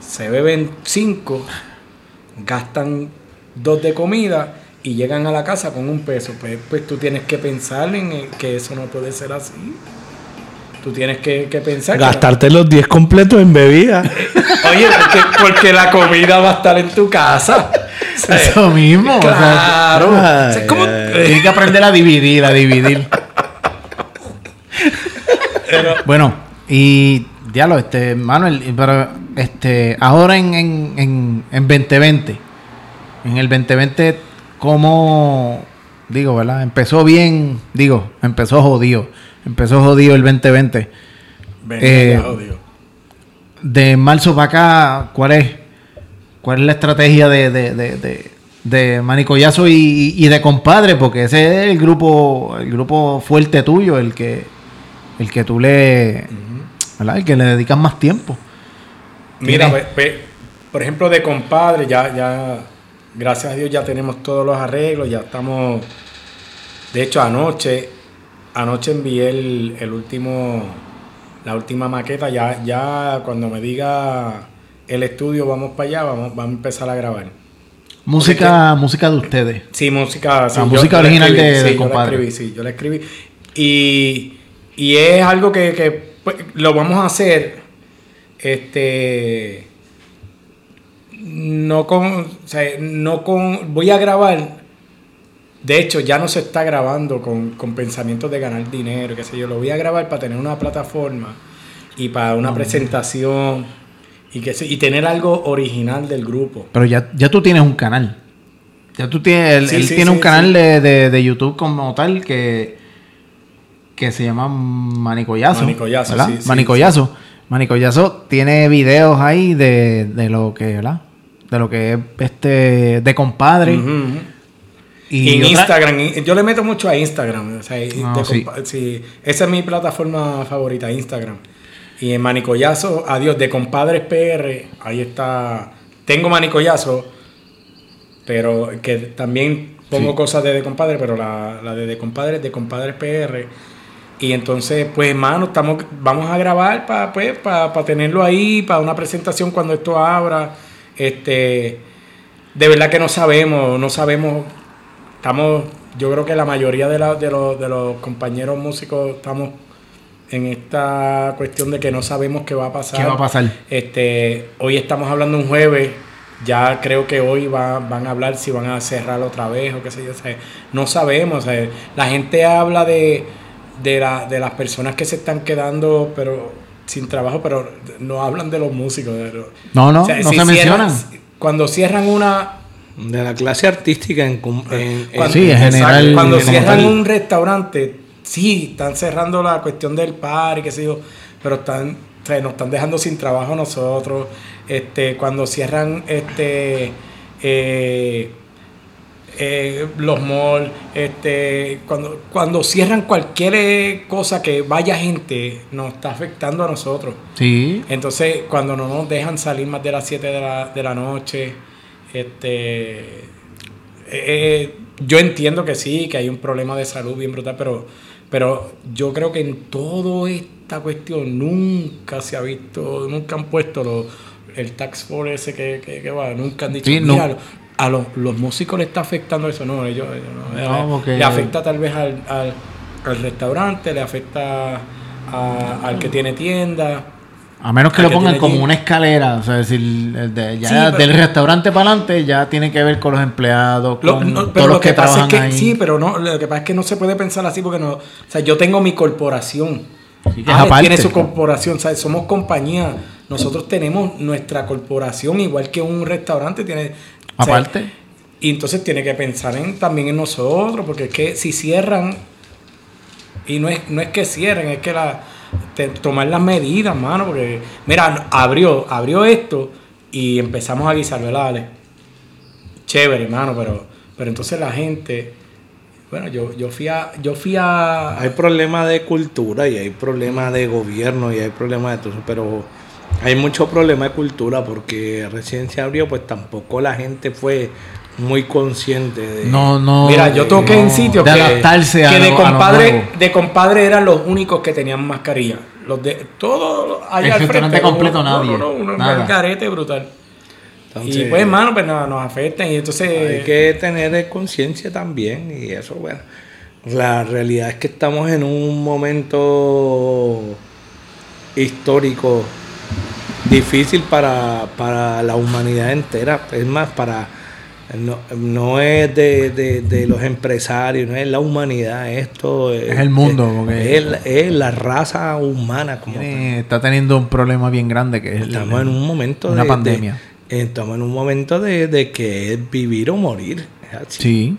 se beben 5, gastan 2 de comida y llegan a la casa con un peso. Pues, pues tú tienes que pensar en eh, que eso no puede ser así. Tú tienes que, que pensar que- Gastarte los 10 completos en bebida. [LAUGHS] Oye, porque, porque la comida va a estar en tu casa. [LAUGHS] Eso mismo. Claro. O sea, Ay, ¿cómo- ay. Tienes que aprender a dividir, a dividir. bueno, y diablo, este, Manuel, pero este, ahora en, en, en, en 2020, en el 2020, ¿cómo digo, verdad? Empezó bien, digo, empezó jodido. Empezó jodido el 2020. Ven, Eh. De marzo para acá, ¿cuál es? ¿Cuál es la estrategia de, de, de, de, de Manicoyazo y, y de compadre? Porque ese es el grupo, el grupo fuerte tuyo, el que, el que tú le, ¿verdad? El que le dedicas más tiempo. Mira, Tienes- pe- pe- por ejemplo, de compadre, ya, ya, gracias a Dios ya tenemos todos los arreglos, ya estamos, de hecho anoche, anoche envié el, el último, la última maqueta, ya, ya cuando me diga el estudio, vamos para allá, vamos, vamos a empezar a grabar. Música, música de ustedes. Sí, música. sí, La yo- música yo original escribí, de- sí, yo la compadre. escribí, sí, yo la escribí. Y, y es algo que, que, pues, lo vamos a hacer. Este. No con. O sea, no con. Voy a grabar. De hecho, ya no se está grabando con, con pensamientos de ganar dinero, qué sé yo. Lo voy a grabar para tener una plataforma y para una presentación y, que, y tener algo original del grupo. Pero ya, ya tú tienes un canal. Ya tú tienes, él, Sí, él sí, tiene sí, un canal de, de, de YouTube como tal que, que se llama sí, sí, Manicoyazo. Manicoyazo tiene videos ahí de, de lo que, ¿verdad? De lo que es este de compadre. Y, Y en Instagram, yo le meto mucho a Instagram. o sea, Ah, sí. sí, esa es mi plataforma favorita, Instagram. Y en Manicoyazo, adiós, de Compadres PR, ahí está. Tengo Manicoyazo, pero que también pongo Sí. cosas de De Compadre, pero la, la de De Compadres, de Compadres PR. Y entonces, pues, hermano, estamos, vamos a grabar para pues, pa- pa tenerlo ahí, para una presentación cuando esto abra. Este, de verdad que no sabemos, no sabemos. Estamos, yo creo que la mayoría de, la- de, los, de los compañeros músicos estamos en esta cuestión de que no sabemos qué va a pasar. ¿Qué va a pasar? Este, hoy estamos hablando un jueves, ya creo que hoy va- van a hablar si van a cerrar otra vez o qué sé yo. o sea, no sabemos. o sea, la gente habla de, de, la- de las personas que se están quedando pero sin trabajo, pero no hablan de los músicos. pero- No, no, o sea, no si se cierran- mencionan. Cuando cierran una... De la clase artística en, en- Sí, en exacto, general, Cuando cierran un restaurante, sí, están cerrando la cuestión del par y qué sé yo, pero están, o sea, nos están dejando sin trabajo nosotros. Este, cuando cierran este eh, eh, los malls, este, cuando, cuando cierran cualquier eh, cosa que vaya gente, nos está afectando a nosotros. Sí. Entonces, cuando no nos dejan salir más de las 7 de la, de la noche, este, eh, eh, yo entiendo que sí, que hay un problema de salud bien brutal, pero, pero yo creo que en toda esta cuestión nunca se ha visto, nunca han puesto lo- el tax force ese que, que, que va, nunca han dicho, Sí, no. "Mira, a los, los músicos le está afectando eso, no, ellos, ellos no, No, porque- le afecta tal vez al, al, al restaurante, le afecta a- al que tiene tienda. A menos que lo pongan como allí. una escalera, o sea, decir, de- ya Sí, pero- del restaurante para adelante ya tiene que ver con los empleados, Lo- todos pero los lo que, que, pasa es que ahí. sí, pero no, lo que pasa es que no se puede pensar así porque no, o sea, yo tengo mi corporación. Sí, Alex aparte. tiene su corporación, ¿sabes? Somos compañía. Nosotros tenemos nuestra corporación igual que un restaurante tiene o sea, Aparte. y entonces tiene que pensar en, también en nosotros, porque es que si cierran, y no es, no es que cierren, es que la, te- tomar las medidas, mano, porque, mira, abrió, abrió esto y empezamos a guisar, ¿verdad, Ale? Chévere, hermano, pero, pero entonces la gente, bueno, yo, yo fui a, yo fui a, Hay problemas de cultura y hay problemas de gobierno y hay problemas de todo eso, pero hay mucho problema de cultura porque recién se abrió, pues tampoco la gente fue muy consciente de... No, no. Mira, yo toqué en sitios de que- adaptarse a, que de lo- compadre, de compadre eran los únicos que tenían mascarilla. Los de todos allá El al frente. completo, uno- nadie. No, no, Nada. un carete brutal. Entonces, y pues, hermano, pues nada, nos afectan. Y entonces. Hay que tener conciencia también y eso, bueno. La realidad es que estamos en un momento histórico difícil para, para la humanidad entera. Es más, para no, no es de, de- de los empresarios, no es la humanidad, esto Es el mundo, es, es la- es la raza humana como. Tiene- está teniendo un problema bien grande que es el- Estamos en un momento una de, pandemia. de- estamos en un momento de, de que es vivir o morir. así. Sí,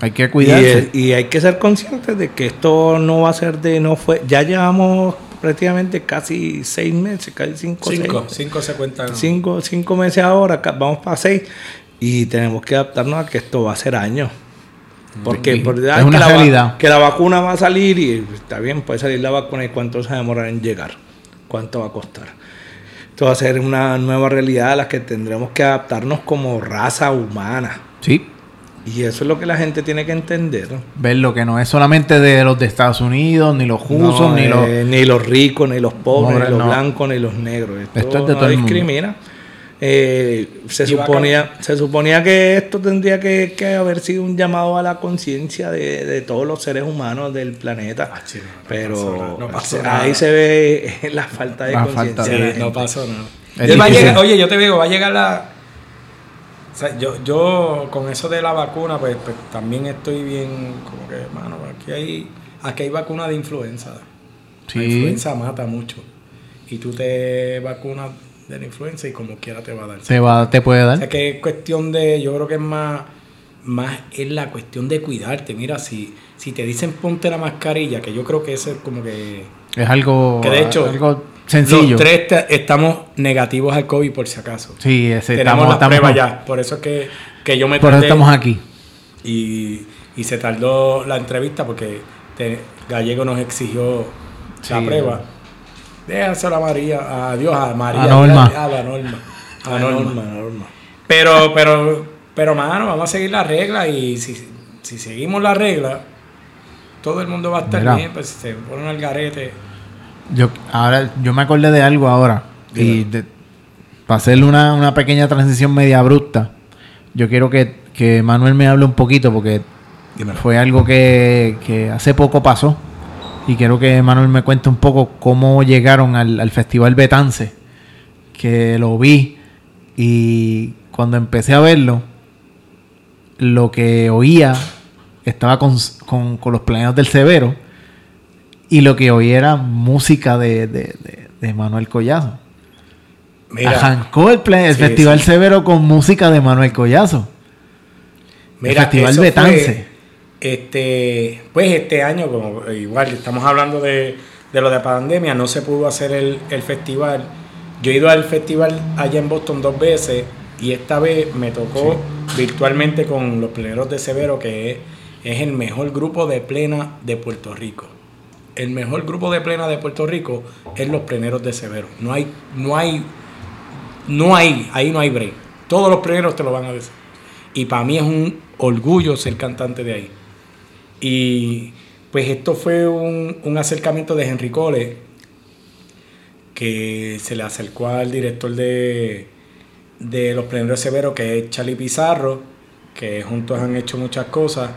hay que cuidarse. y hay que ser conscientes de que esto no va a ser de no fue. Ya llevamos prácticamente casi seis meses, casi cinco, cinco, seis- cinco se cuentan. cinco, cinco meses ahora, vamos para seis. Y tenemos que adaptarnos a que esto va a ser años. Porque Sí, por- es ay, una que la que la vacuna va a salir y está bien, puede salir la vacuna y cuánto se va a demorar en llegar, cuánto va a costar. Esto va a ser una nueva realidad a la que tendremos que adaptarnos como raza humana. Sí, Y eso es lo que la gente tiene que entender. ¿no? ver lo que no es solamente de los de Estados Unidos, ni los jusos, No, ni eh, los... ni los ricos, ni los pobres, Pobre, ni los no. blancos, ni los negros. Esto, Esto es de no todo el mundo. discrimina. Eh, se, suponía, se suponía que esto tendría que, que haber sido un llamado a la conciencia de, de todos los seres humanos del planeta. Ah, sí, no, no pero pasó nada, no pasó ahí se ve [LAUGHS] la falta de conciencia. no pasó nada. Oye, yo te digo, va a llegar la. O sea, yo, yo con eso de la vacuna, pues, pues, también estoy bien, como que, hermano, aquí hay, aquí hay vacuna de influenza. La Sí, influenza mata mucho. Y tú te vacunas de la influenza y como quiera te va a dar. te, va, te puede O dar. sea que es cuestión de, yo creo que es más, más es la cuestión de cuidarte. Mira, si, si te dicen ponte la mascarilla, que yo creo que eso es como que Es algo, que de hecho, algo sencillo. los tres estamos negativos al COVID por si acaso. Sí, ese, Tenemos estamos, las estamos- pruebas ya. Por eso es que, que yo me Por eso estamos aquí. y, y se tardó la entrevista porque te- Gallego nos exigió la prueba. Déjaselo a María, a Dios, a María. A Norma. A la Norma. A Ah, Norma. norma, norma. Pero, pero, pero, mano, vamos a seguir la regla y si, si seguimos la regla, todo el mundo va a estar Mira. bien, pues si se ponen al garete. Yo, ahora, yo me acordé de algo ahora. Y de- para hacerle una, una pequeña transición media abrupta, yo quiero que, que Manuel me hable un poquito porque fue algo que, que hace poco pasó. Y quiero que Manuel me cuente un poco cómo llegaron al, al Festival Betance. Que lo vi y cuando empecé a verlo, lo que oía estaba con, con- con los planeos del Severo y lo que oía era música de, de- de- de Manuel Collazo. Arrancó el, el Sí, Festival sí. Severo con música de Manuel Collazo. el Festival Betance. este, pues este año, como igual estamos hablando de, de lo de pandemia, no se pudo hacer el, el festival. Yo he ido al festival allá en Boston dos veces y esta vez me tocó virtualmente con los pleneros de Severo, que es, es el mejor grupo de plena de Puerto Rico. El mejor grupo de plena de Puerto Rico es los pleneros de Severo. No hay, no hay, no hay, ahí no hay break. Todos los pleneros te lo van a decir. Y para mí es un orgullo ser cantante de ahí. Y pues esto fue un, acercamiento de Henry Cole, que se le acercó al director de, de Los Pleneros Severos, que es Charlie Pizarro, que juntos han hecho muchas cosas.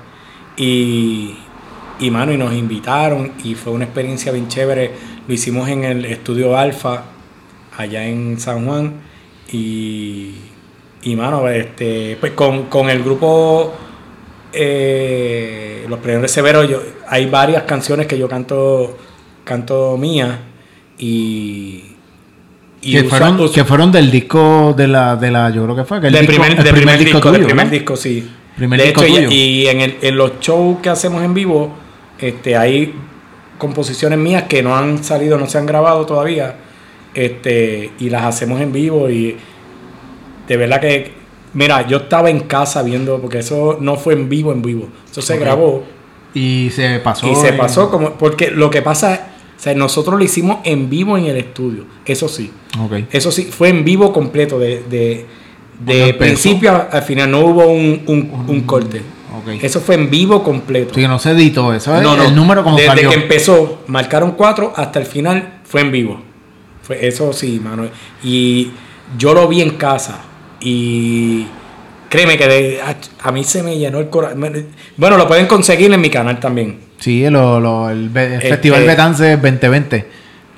Y, y mano, y nos invitaron y fue una experiencia bien chévere. lo hicimos en el estudio Alfa, allá en San Juan. Y, y mano, este, pues con, con el grupo eh, Los Premios Severos, yo, hay varias canciones que yo canto, canto mía y. y que, fueron, que fueron del disco de la, de la, yo creo que fue que el del disco- primer, el del primer disco, del tuyo, primer ¿no? disco, sí. Primer de disco hecho, y- y, en, el- en los shows que hacemos en vivo, este, hay composiciones mías que no han salido, no se han grabado todavía, este, y las hacemos en vivo y de verdad que, mira, yo estaba en casa viendo, porque eso no fue en vivo, en vivo, eso se grabó Y se pasó. y se en- pasó como, porque lo que pasa, o sea, nosotros lo hicimos en vivo en el estudio, eso sí. Eso sí, fue en vivo completo, de, de, de principio a- al final, no hubo un, un- un corte. Ok. Eso fue en vivo completo. Sí, no se editó eso. es no, no, El número como desde salió. que empezó, marcaron cuatro hasta el final, fue en vivo. Fue, eso sí, mano. Y yo lo vi en casa y créeme que de- a, a mí se me llenó el corazón. Bueno, lo pueden conseguir en mi canal también. Sí, lo, lo- el, Este- Festival Betance 2020.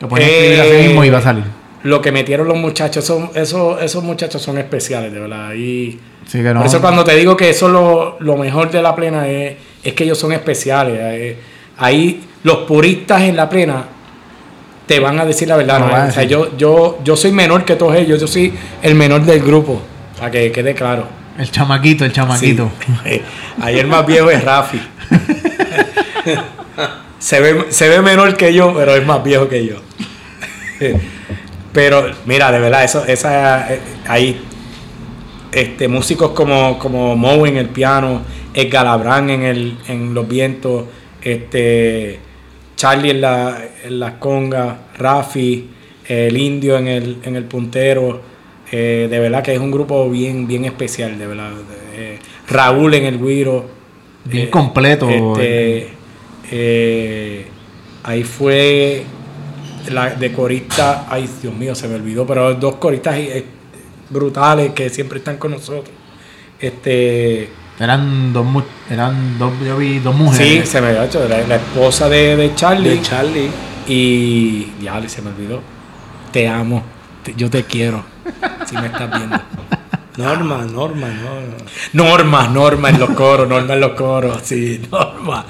Lo pueden escribir Eh, así mismo y va a salir. Lo que metieron los muchachos, son, esos, esos muchachos son especiales, de verdad. Y, Sí que no. Por eso cuando te digo que eso es lo, lo mejor de la plena es, es que ellos son especiales. eh, ahí los puristas en la plena te van a decir la verdad. Yo, yo, yo soy menor que todos ellos, yo soy el menor del grupo, para que quede claro. El chamaquito, el chamaquito. Sí. [LAUGHS] Ahí el más viejo es Rafi. [LAUGHS] se, ve, se ve menor que yo, pero es más viejo que yo. [LAUGHS] pero mira, de verdad, eso, esa, eh, ahí este, músicos como, como Moe en el piano, Edgar Labrán en, el, en los vientos, este, Charlie en, la, en las congas, Rafi, el indio en el, en el puntero. eh, de verdad que es un grupo bien, bien especial, de verdad. Eh, Raúl en el guiro. Bien eh, completo. este, ahí fue la de corista, ay Dios mío, se me olvidó, pero dos coristas brutales que siempre están con nosotros. Este, Eran dos, mu- eran dos, yo vi dos sí, mujeres. se me había hecho, la, la esposa de, de Charlie De Charlie. y ya se me olvidó. Te amo, te- yo te quiero, si me estás viendo. [LAUGHS] Norma, Norma, Norma. Norma, Norma en los coros, Norma en los coros, sí, Norma.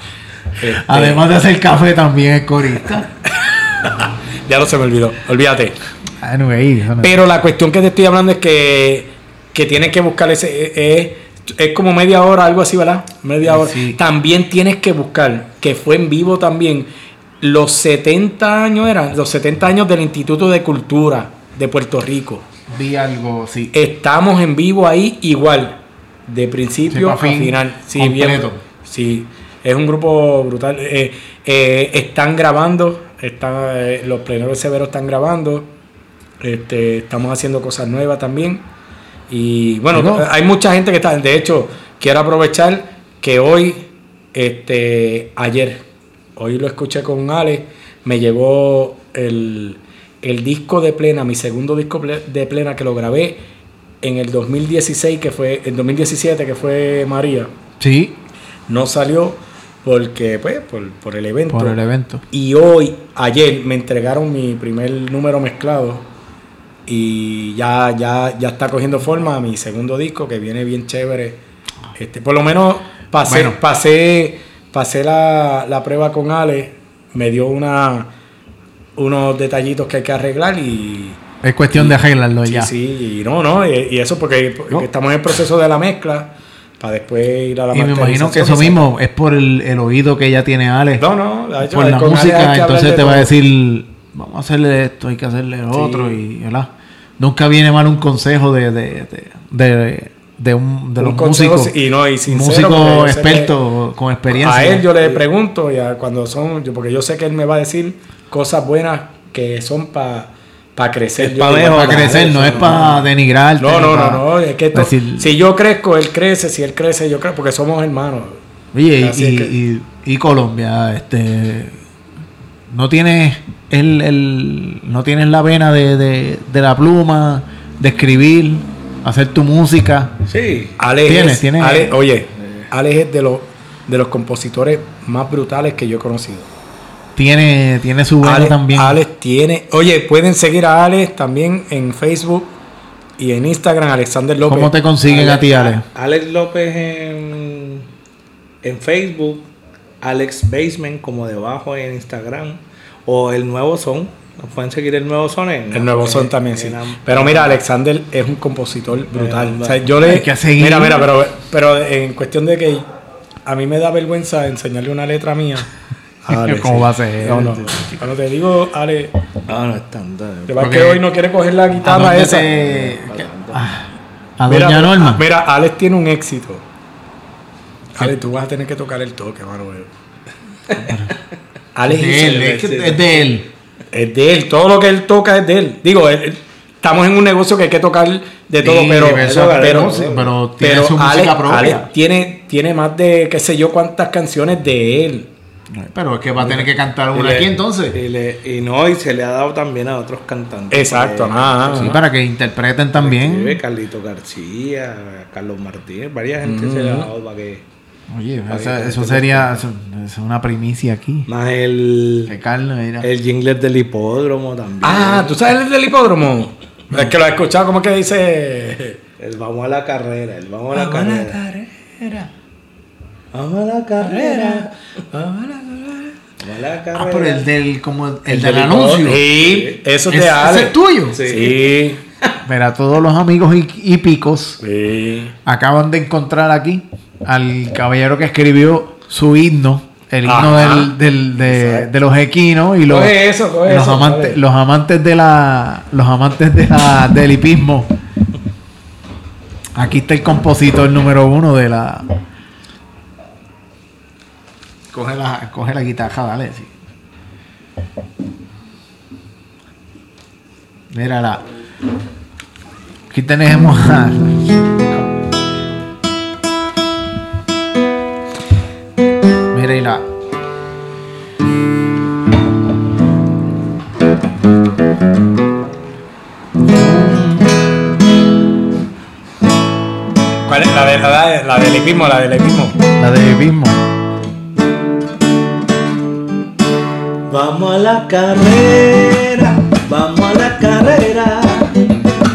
Este, Además de hacer café, también es corista. [LAUGHS] ya no se me olvidó, olvídate. Anyway, no- Pero la cuestión que te estoy hablando es que, que tienes que buscar ese. Es, es como media hora, algo así, ¿verdad? Media hora. Sí. También tienes que buscar, que fue en vivo también, los 70 años eran, los 70 años del Instituto de Cultura de Puerto Rico. vi algo, sí. Estamos en vivo ahí igual, de principio Sí, a fin, final. Sí, completo. bien. Sí, es un grupo brutal. Eh, eh, están grabando, están, eh, los pleneros severos están grabando. Este, estamos haciendo cosas nuevas también. Y bueno, hay mucha gente que está. De hecho, quiero aprovechar que hoy, este, ayer, hoy lo escuché con Ale, me llegó el, el disco de plena, mi segundo disco de plena que lo grabé en el 2016, que fue, el 2017, que fue María. Sí, No salió porque, pues, por, por el evento. por el evento. Y hoy, ayer, me entregaron mi primer número mezclado. Y ya, ya, ya está cogiendo forma mi segundo disco, que viene bien chévere. Este, por lo menos pasé, Bueno. pasé, pasé la, la prueba con Ale. Me dio una, unos detallitos que hay que arreglar y. Es cuestión de arreglarlo Sí, ya. sí, y no, no, y, y eso porque, porque No. estamos en el proceso de la mezcla para después ir a la Y me imagino que eso mismo es por el, el oído que ella tiene Ale. No, no, de hecho, por la música, entonces te va a decir, vamos a hacerle esto, hay que hacerle lo Sí. otro, y ¿verdad? Nunca viene mal un consejo de, de, de, de, un, de Un los consejo músicos. y no, y sincero, con experiencia. A él yo le pregunto, y a- cuando son, yo- porque yo sé que él me va a decir cosas buenas que son para crecer. Es Yo pa' digo, mejorar, para crecer, no es para denigrarte. No, no, no, no, es que esto- decir- si yo crezco, él crece, si él crece, yo crezco, porque somos hermanos. Oye, y, que- y- y Colombia, este, no tienes el, el- no tienes la vena de, de, de la pluma, de escribir, hacer tu música. Sí. Ale Tiene, es- tiene- Ale- oye, Ale es de los, de los compositores más brutales que yo he conocido. tiene, tiene su bueno Alex, también. Alex tiene. Oye, pueden seguir a Alex también en Facebook y en Instagram, Alexander López. ¿Cómo te consiguen a ti, Ale? Alex López en, en Facebook, Alex Basement como debajo en Instagram o el nuevo son. Nos pueden seguir el nuevo son en El nuevo son en- también, sí. en Pero mira, Alexander es un compositor brutal. Eh, O sea, yo le. hay que seguir. Mira, mira, pero, pero en cuestión de que a mí me da vergüenza enseñarle una letra mía. a [LAUGHS] Alex, ¿Cómo sí. va a ser? No, no. Cuando te digo, Ale, Ah, no es tan. te va Porque- que hoy no quiere coger la ¿A guitarra esa. te- Ah, A Mira, Doña Norma. Mira, Alex tiene un éxito. Ale, tú vas a tener que tocar el toque, mano. Alex de él, es, que es de él. Es de él, todo lo que él toca es de él. Digo, él- estamos en un negocio que hay que tocar de todo, Sí, pero, eso, pero, pero, pero tiene su música Alex- propia. Alex tiene, tiene más de qué sé yo cuántas canciones de él. Pero es que va a tener que cantar una le- aquí entonces. Y, le- y no, y se le ha dado también a otros cantantes. Exacto, Eh, nada, Sí, nada. para que interpreten también. Carlito García, Carlos Martínez, varias gente se le ha dado para que. Oye, esa- eso te sería eso, eso es una primicia aquí. Más el. Que Carlos, mira. El jingler del hipódromo también. Ah, ¿tú sabes el del hipódromo? Es que lo he escuchado, como que dice? El vamos a la carrera, el vamos a la carrera. carrera. Vamos a la carrera. Vamos a la carrera. ah, pero el del, como el, del del anuncio. Sí, eso es ¿Es- de ¿Ese Alex. es tuyo? Sí. Sí. Mira, todos los amigos hípicos Sí. acaban de encontrar aquí al caballero que escribió su himno, el himno del, del- de, de los equinos y los, Coge eso, coge los eso, amantes, los amantes de la, los amantes de la, del hipismo. Aquí está el compositor número uno de la. Coge la, coge la guitarra, dale. sí. Mírala. Aquí tenemos a. La. ¿Cuál es? La, de, la, de- la del hipismo, la del hipismo. La de hipismo. Vamos a la carrera, vamos a la carrera,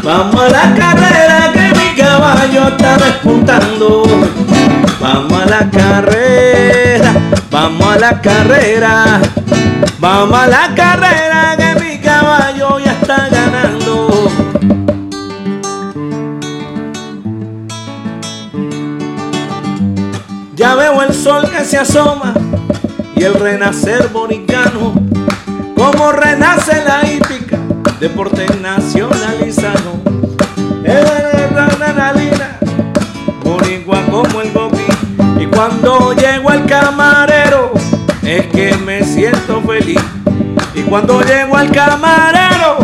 vamos a la carrera que mi caballo está despuntando. Vamos a la carrera, vamos a la carrera, vamos a la carrera que mi caballo ya está ganando. Ya veo el sol que se asoma y el renacer boricano, como renace la hípica, deporte nacionalizado. Es la adrenalina, boricua como el gobi, y cuando llego al camarero, es que me siento feliz. Y cuando llego al camarero,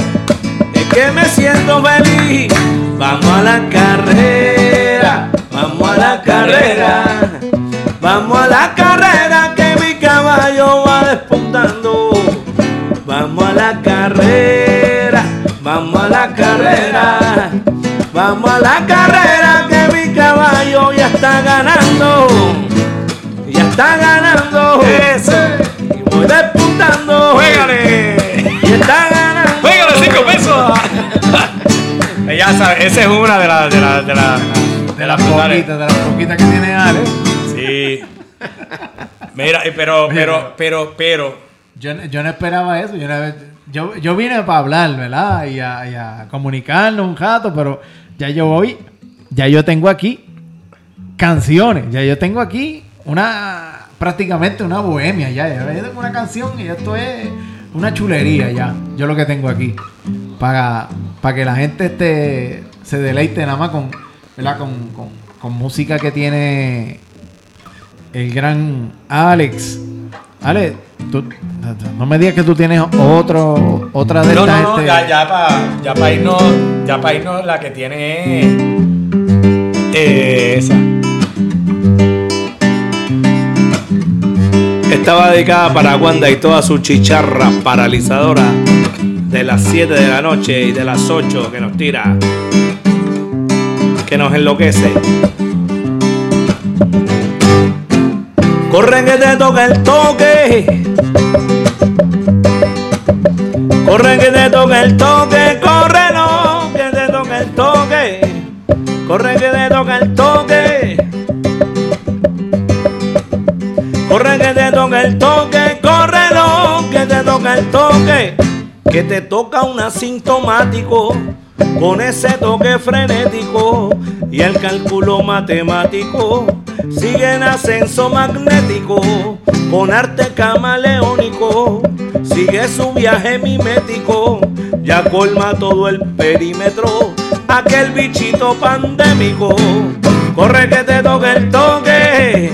es que me siento feliz. Vamos a la carrera, vamos a la carrera. Vamos a la carrera que mi caballo va despuntando. Vamos a la carrera, vamos a la carrera. Vamos a la carrera que está ganando. Ya está ganando. Y voy despuntando. ¡Juégale! Y está ganando. ¡Juégale cinco pesos! [LAUGHS] ya sabes, esa es una de las de las de las De las poquitas, de las poquitas que tiene Ale. Sí. Mira, pero, pero, pero, pero. Yo, no- yo no esperaba eso. Yo, no- yo, yo vine para hablar, ¿verdad? Y a, y a comunicarnos un rato, pero ya yo voy, ya yo tengo aquí canciones. Ya yo tengo aquí una, prácticamente una bohemia ya. Ya yo tengo una canción y esto es una chulería ya. Yo lo que tengo aquí. Para, para que la gente este, se deleite nada más con, ¿verdad? Con, con, con música que tiene el gran Alex. Alex, tú- no me digas que tú tienes otro, otra de No, estas, no, no, este- ya, ya para ya pa irnos, ya para irnos la que tiene eh, esa. Estaba dedicada para Wanda y toda su chicharra paralizadora de las 7 de la noche y de las 8 que nos tira, que nos enloquece. Corre que te toca el toque, Corre que te toque el toque, corre no, que te toque el toque. Corre que te toque el toque. Corre que el toque, corre no, que te toque el toque. Que te toca un asintomático con ese toque frenético y el cálculo matemático sigue en ascenso magnético con arte camaleónico sigue su viaje mimético ya colma todo el perímetro aquel bichito pandémico corre que te toque el toque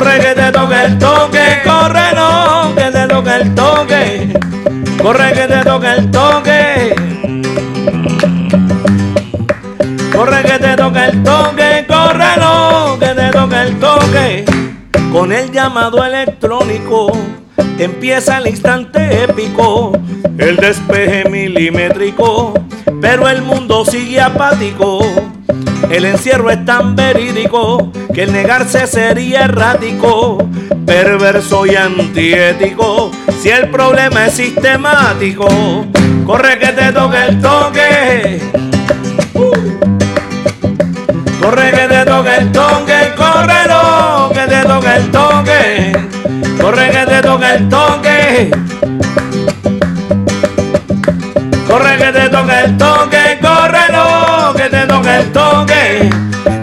corre que te toque el toque corre no que te toque el toque Corre que te toque el toque. Corre que te toque el toque, corre no, que te toque el toque. Con el llamado electrónico empieza el instante épico, el despeje milimétrico, pero el mundo sigue apático. El encierro es tan verídico que el negarse sería errático, perverso y antiético. Si el problema es sistemático, corre que te toque el toque. Corre que te toque el toque, corre no, que te toque el toque. Corre que te toque el toque. Corre que te toque el toque, toque.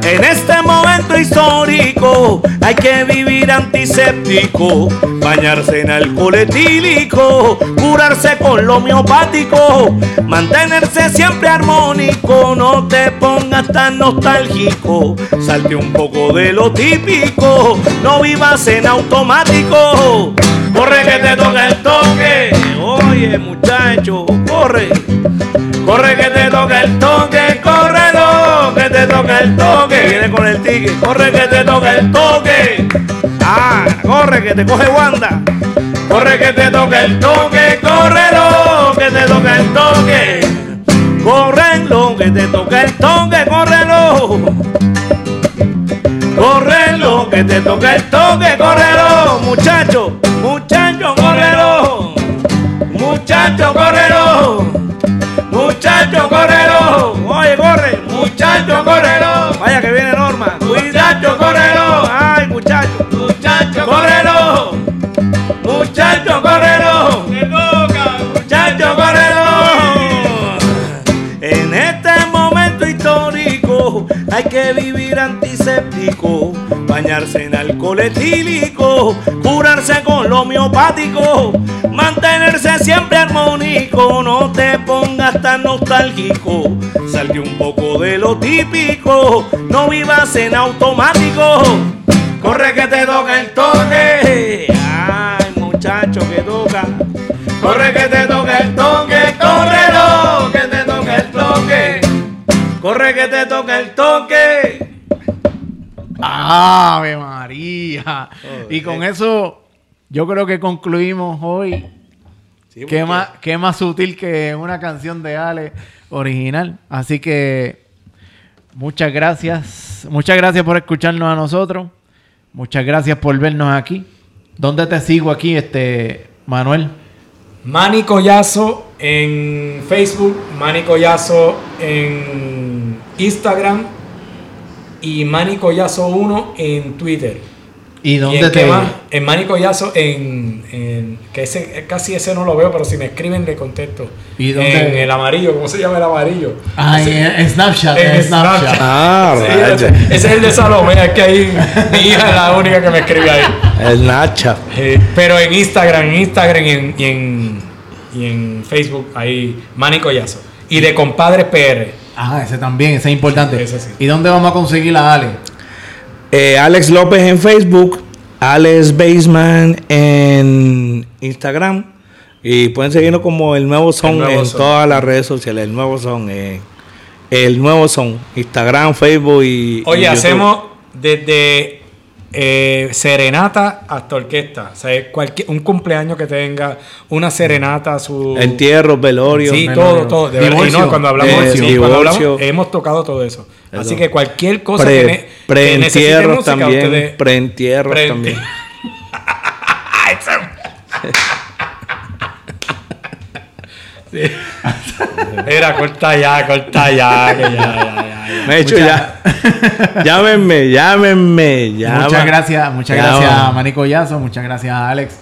En este momento histórico hay que vivir antiséptico, bañarse en alcohol etílico, curarse con lo miopático, mantenerse siempre armónico, no te pongas tan nostálgico, salte un poco de lo típico, no vivas en automático, corre que te toque el toque, oye muchacho, corre. Corre que te toque el toque, corre el toque. Corre que te toque el toque. Ah, corre que te coge Wanda. Corre que te toque el toque, corre no, que te toque el toque. Correnlo, que te toque el toque, córrelo. Córrelo, que te toque el toque. Muchacho, muchacho, hay que vivir antiséptico, bañarse en alcohol etílico, curarse con lo homeopático, mantenerse siempre armónico, no te pongas tan nostálgico, salte un poco de lo típico, no vivas en automático, corre que te toca el toque, ay muchacho que toca. Corre que te toque el toque, córrelo, que te toque el toque. Corre que te toque el. ¡Ave María! Y con eso, yo creo que concluimos hoy. ¿Qué más, qué más sutil que una canción de Ale original. Así que muchas gracias. Muchas gracias por escucharnos a nosotros. Muchas gracias por vernos aquí. ¿Dónde te sigo aquí, este Manuel? Manny Collazo en Facebook, Manny Collazo en Instagram y Manny Collazo 1 en Twitter. ¿Y ¿Y dónde en te más? En Manny Collazo en, en- que ese casi ese no lo veo, pero si me escriben le contesto. ¿Y dónde? En el amarillo, ¿cómo se llama el amarillo? Ah, en, en Snapchat. en En Snapchat. Snapchat. Ah, Sí, ese, ese es el de Salomé, es que ahí mi hija es la única que me escribe ahí. El Nacha. Eh, pero en Instagram, en Instagram y en, y en, y en Facebook, ahí Manny Collazo. Y de Compadres PR. Ah, ese también, ese es importante. Ese sí. ¿Y dónde vamos a conseguir la Ale? Eh, Alex López en Facebook, Alex Baseman en Instagram y pueden seguirnos como el nuevo son El Nuevo en Son. todas las redes sociales. El nuevo son, eh, el nuevo son, Instagram, Facebook y. Oye, hacemos desde eh, serenata hasta orquesta. O sea, cualquier, un cumpleaños que tenga, una serenata, su. Entierros, velorio. Sí, todo, todo. De divorcio, verdad, cuando hablamos de eh, sí, eso, hemos tocado todo eso. Así que cualquier cosa pre, que, ne, pre entierros también, ustedes... Preentierros también. [LAUGHS] [LAUGHS] sí. Era, corta ya, corta ya, que ya, ya, ya. Me he hecho ya. [LAUGHS] llámenme, llámenme, llámenme. Muchas gracias, muchas gracias a Manico Yazo, muchas gracias a Alex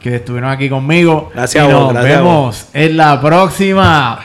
que estuvieron aquí conmigo. Gracias y a vos, nos gracias a vos. vemos en la próxima.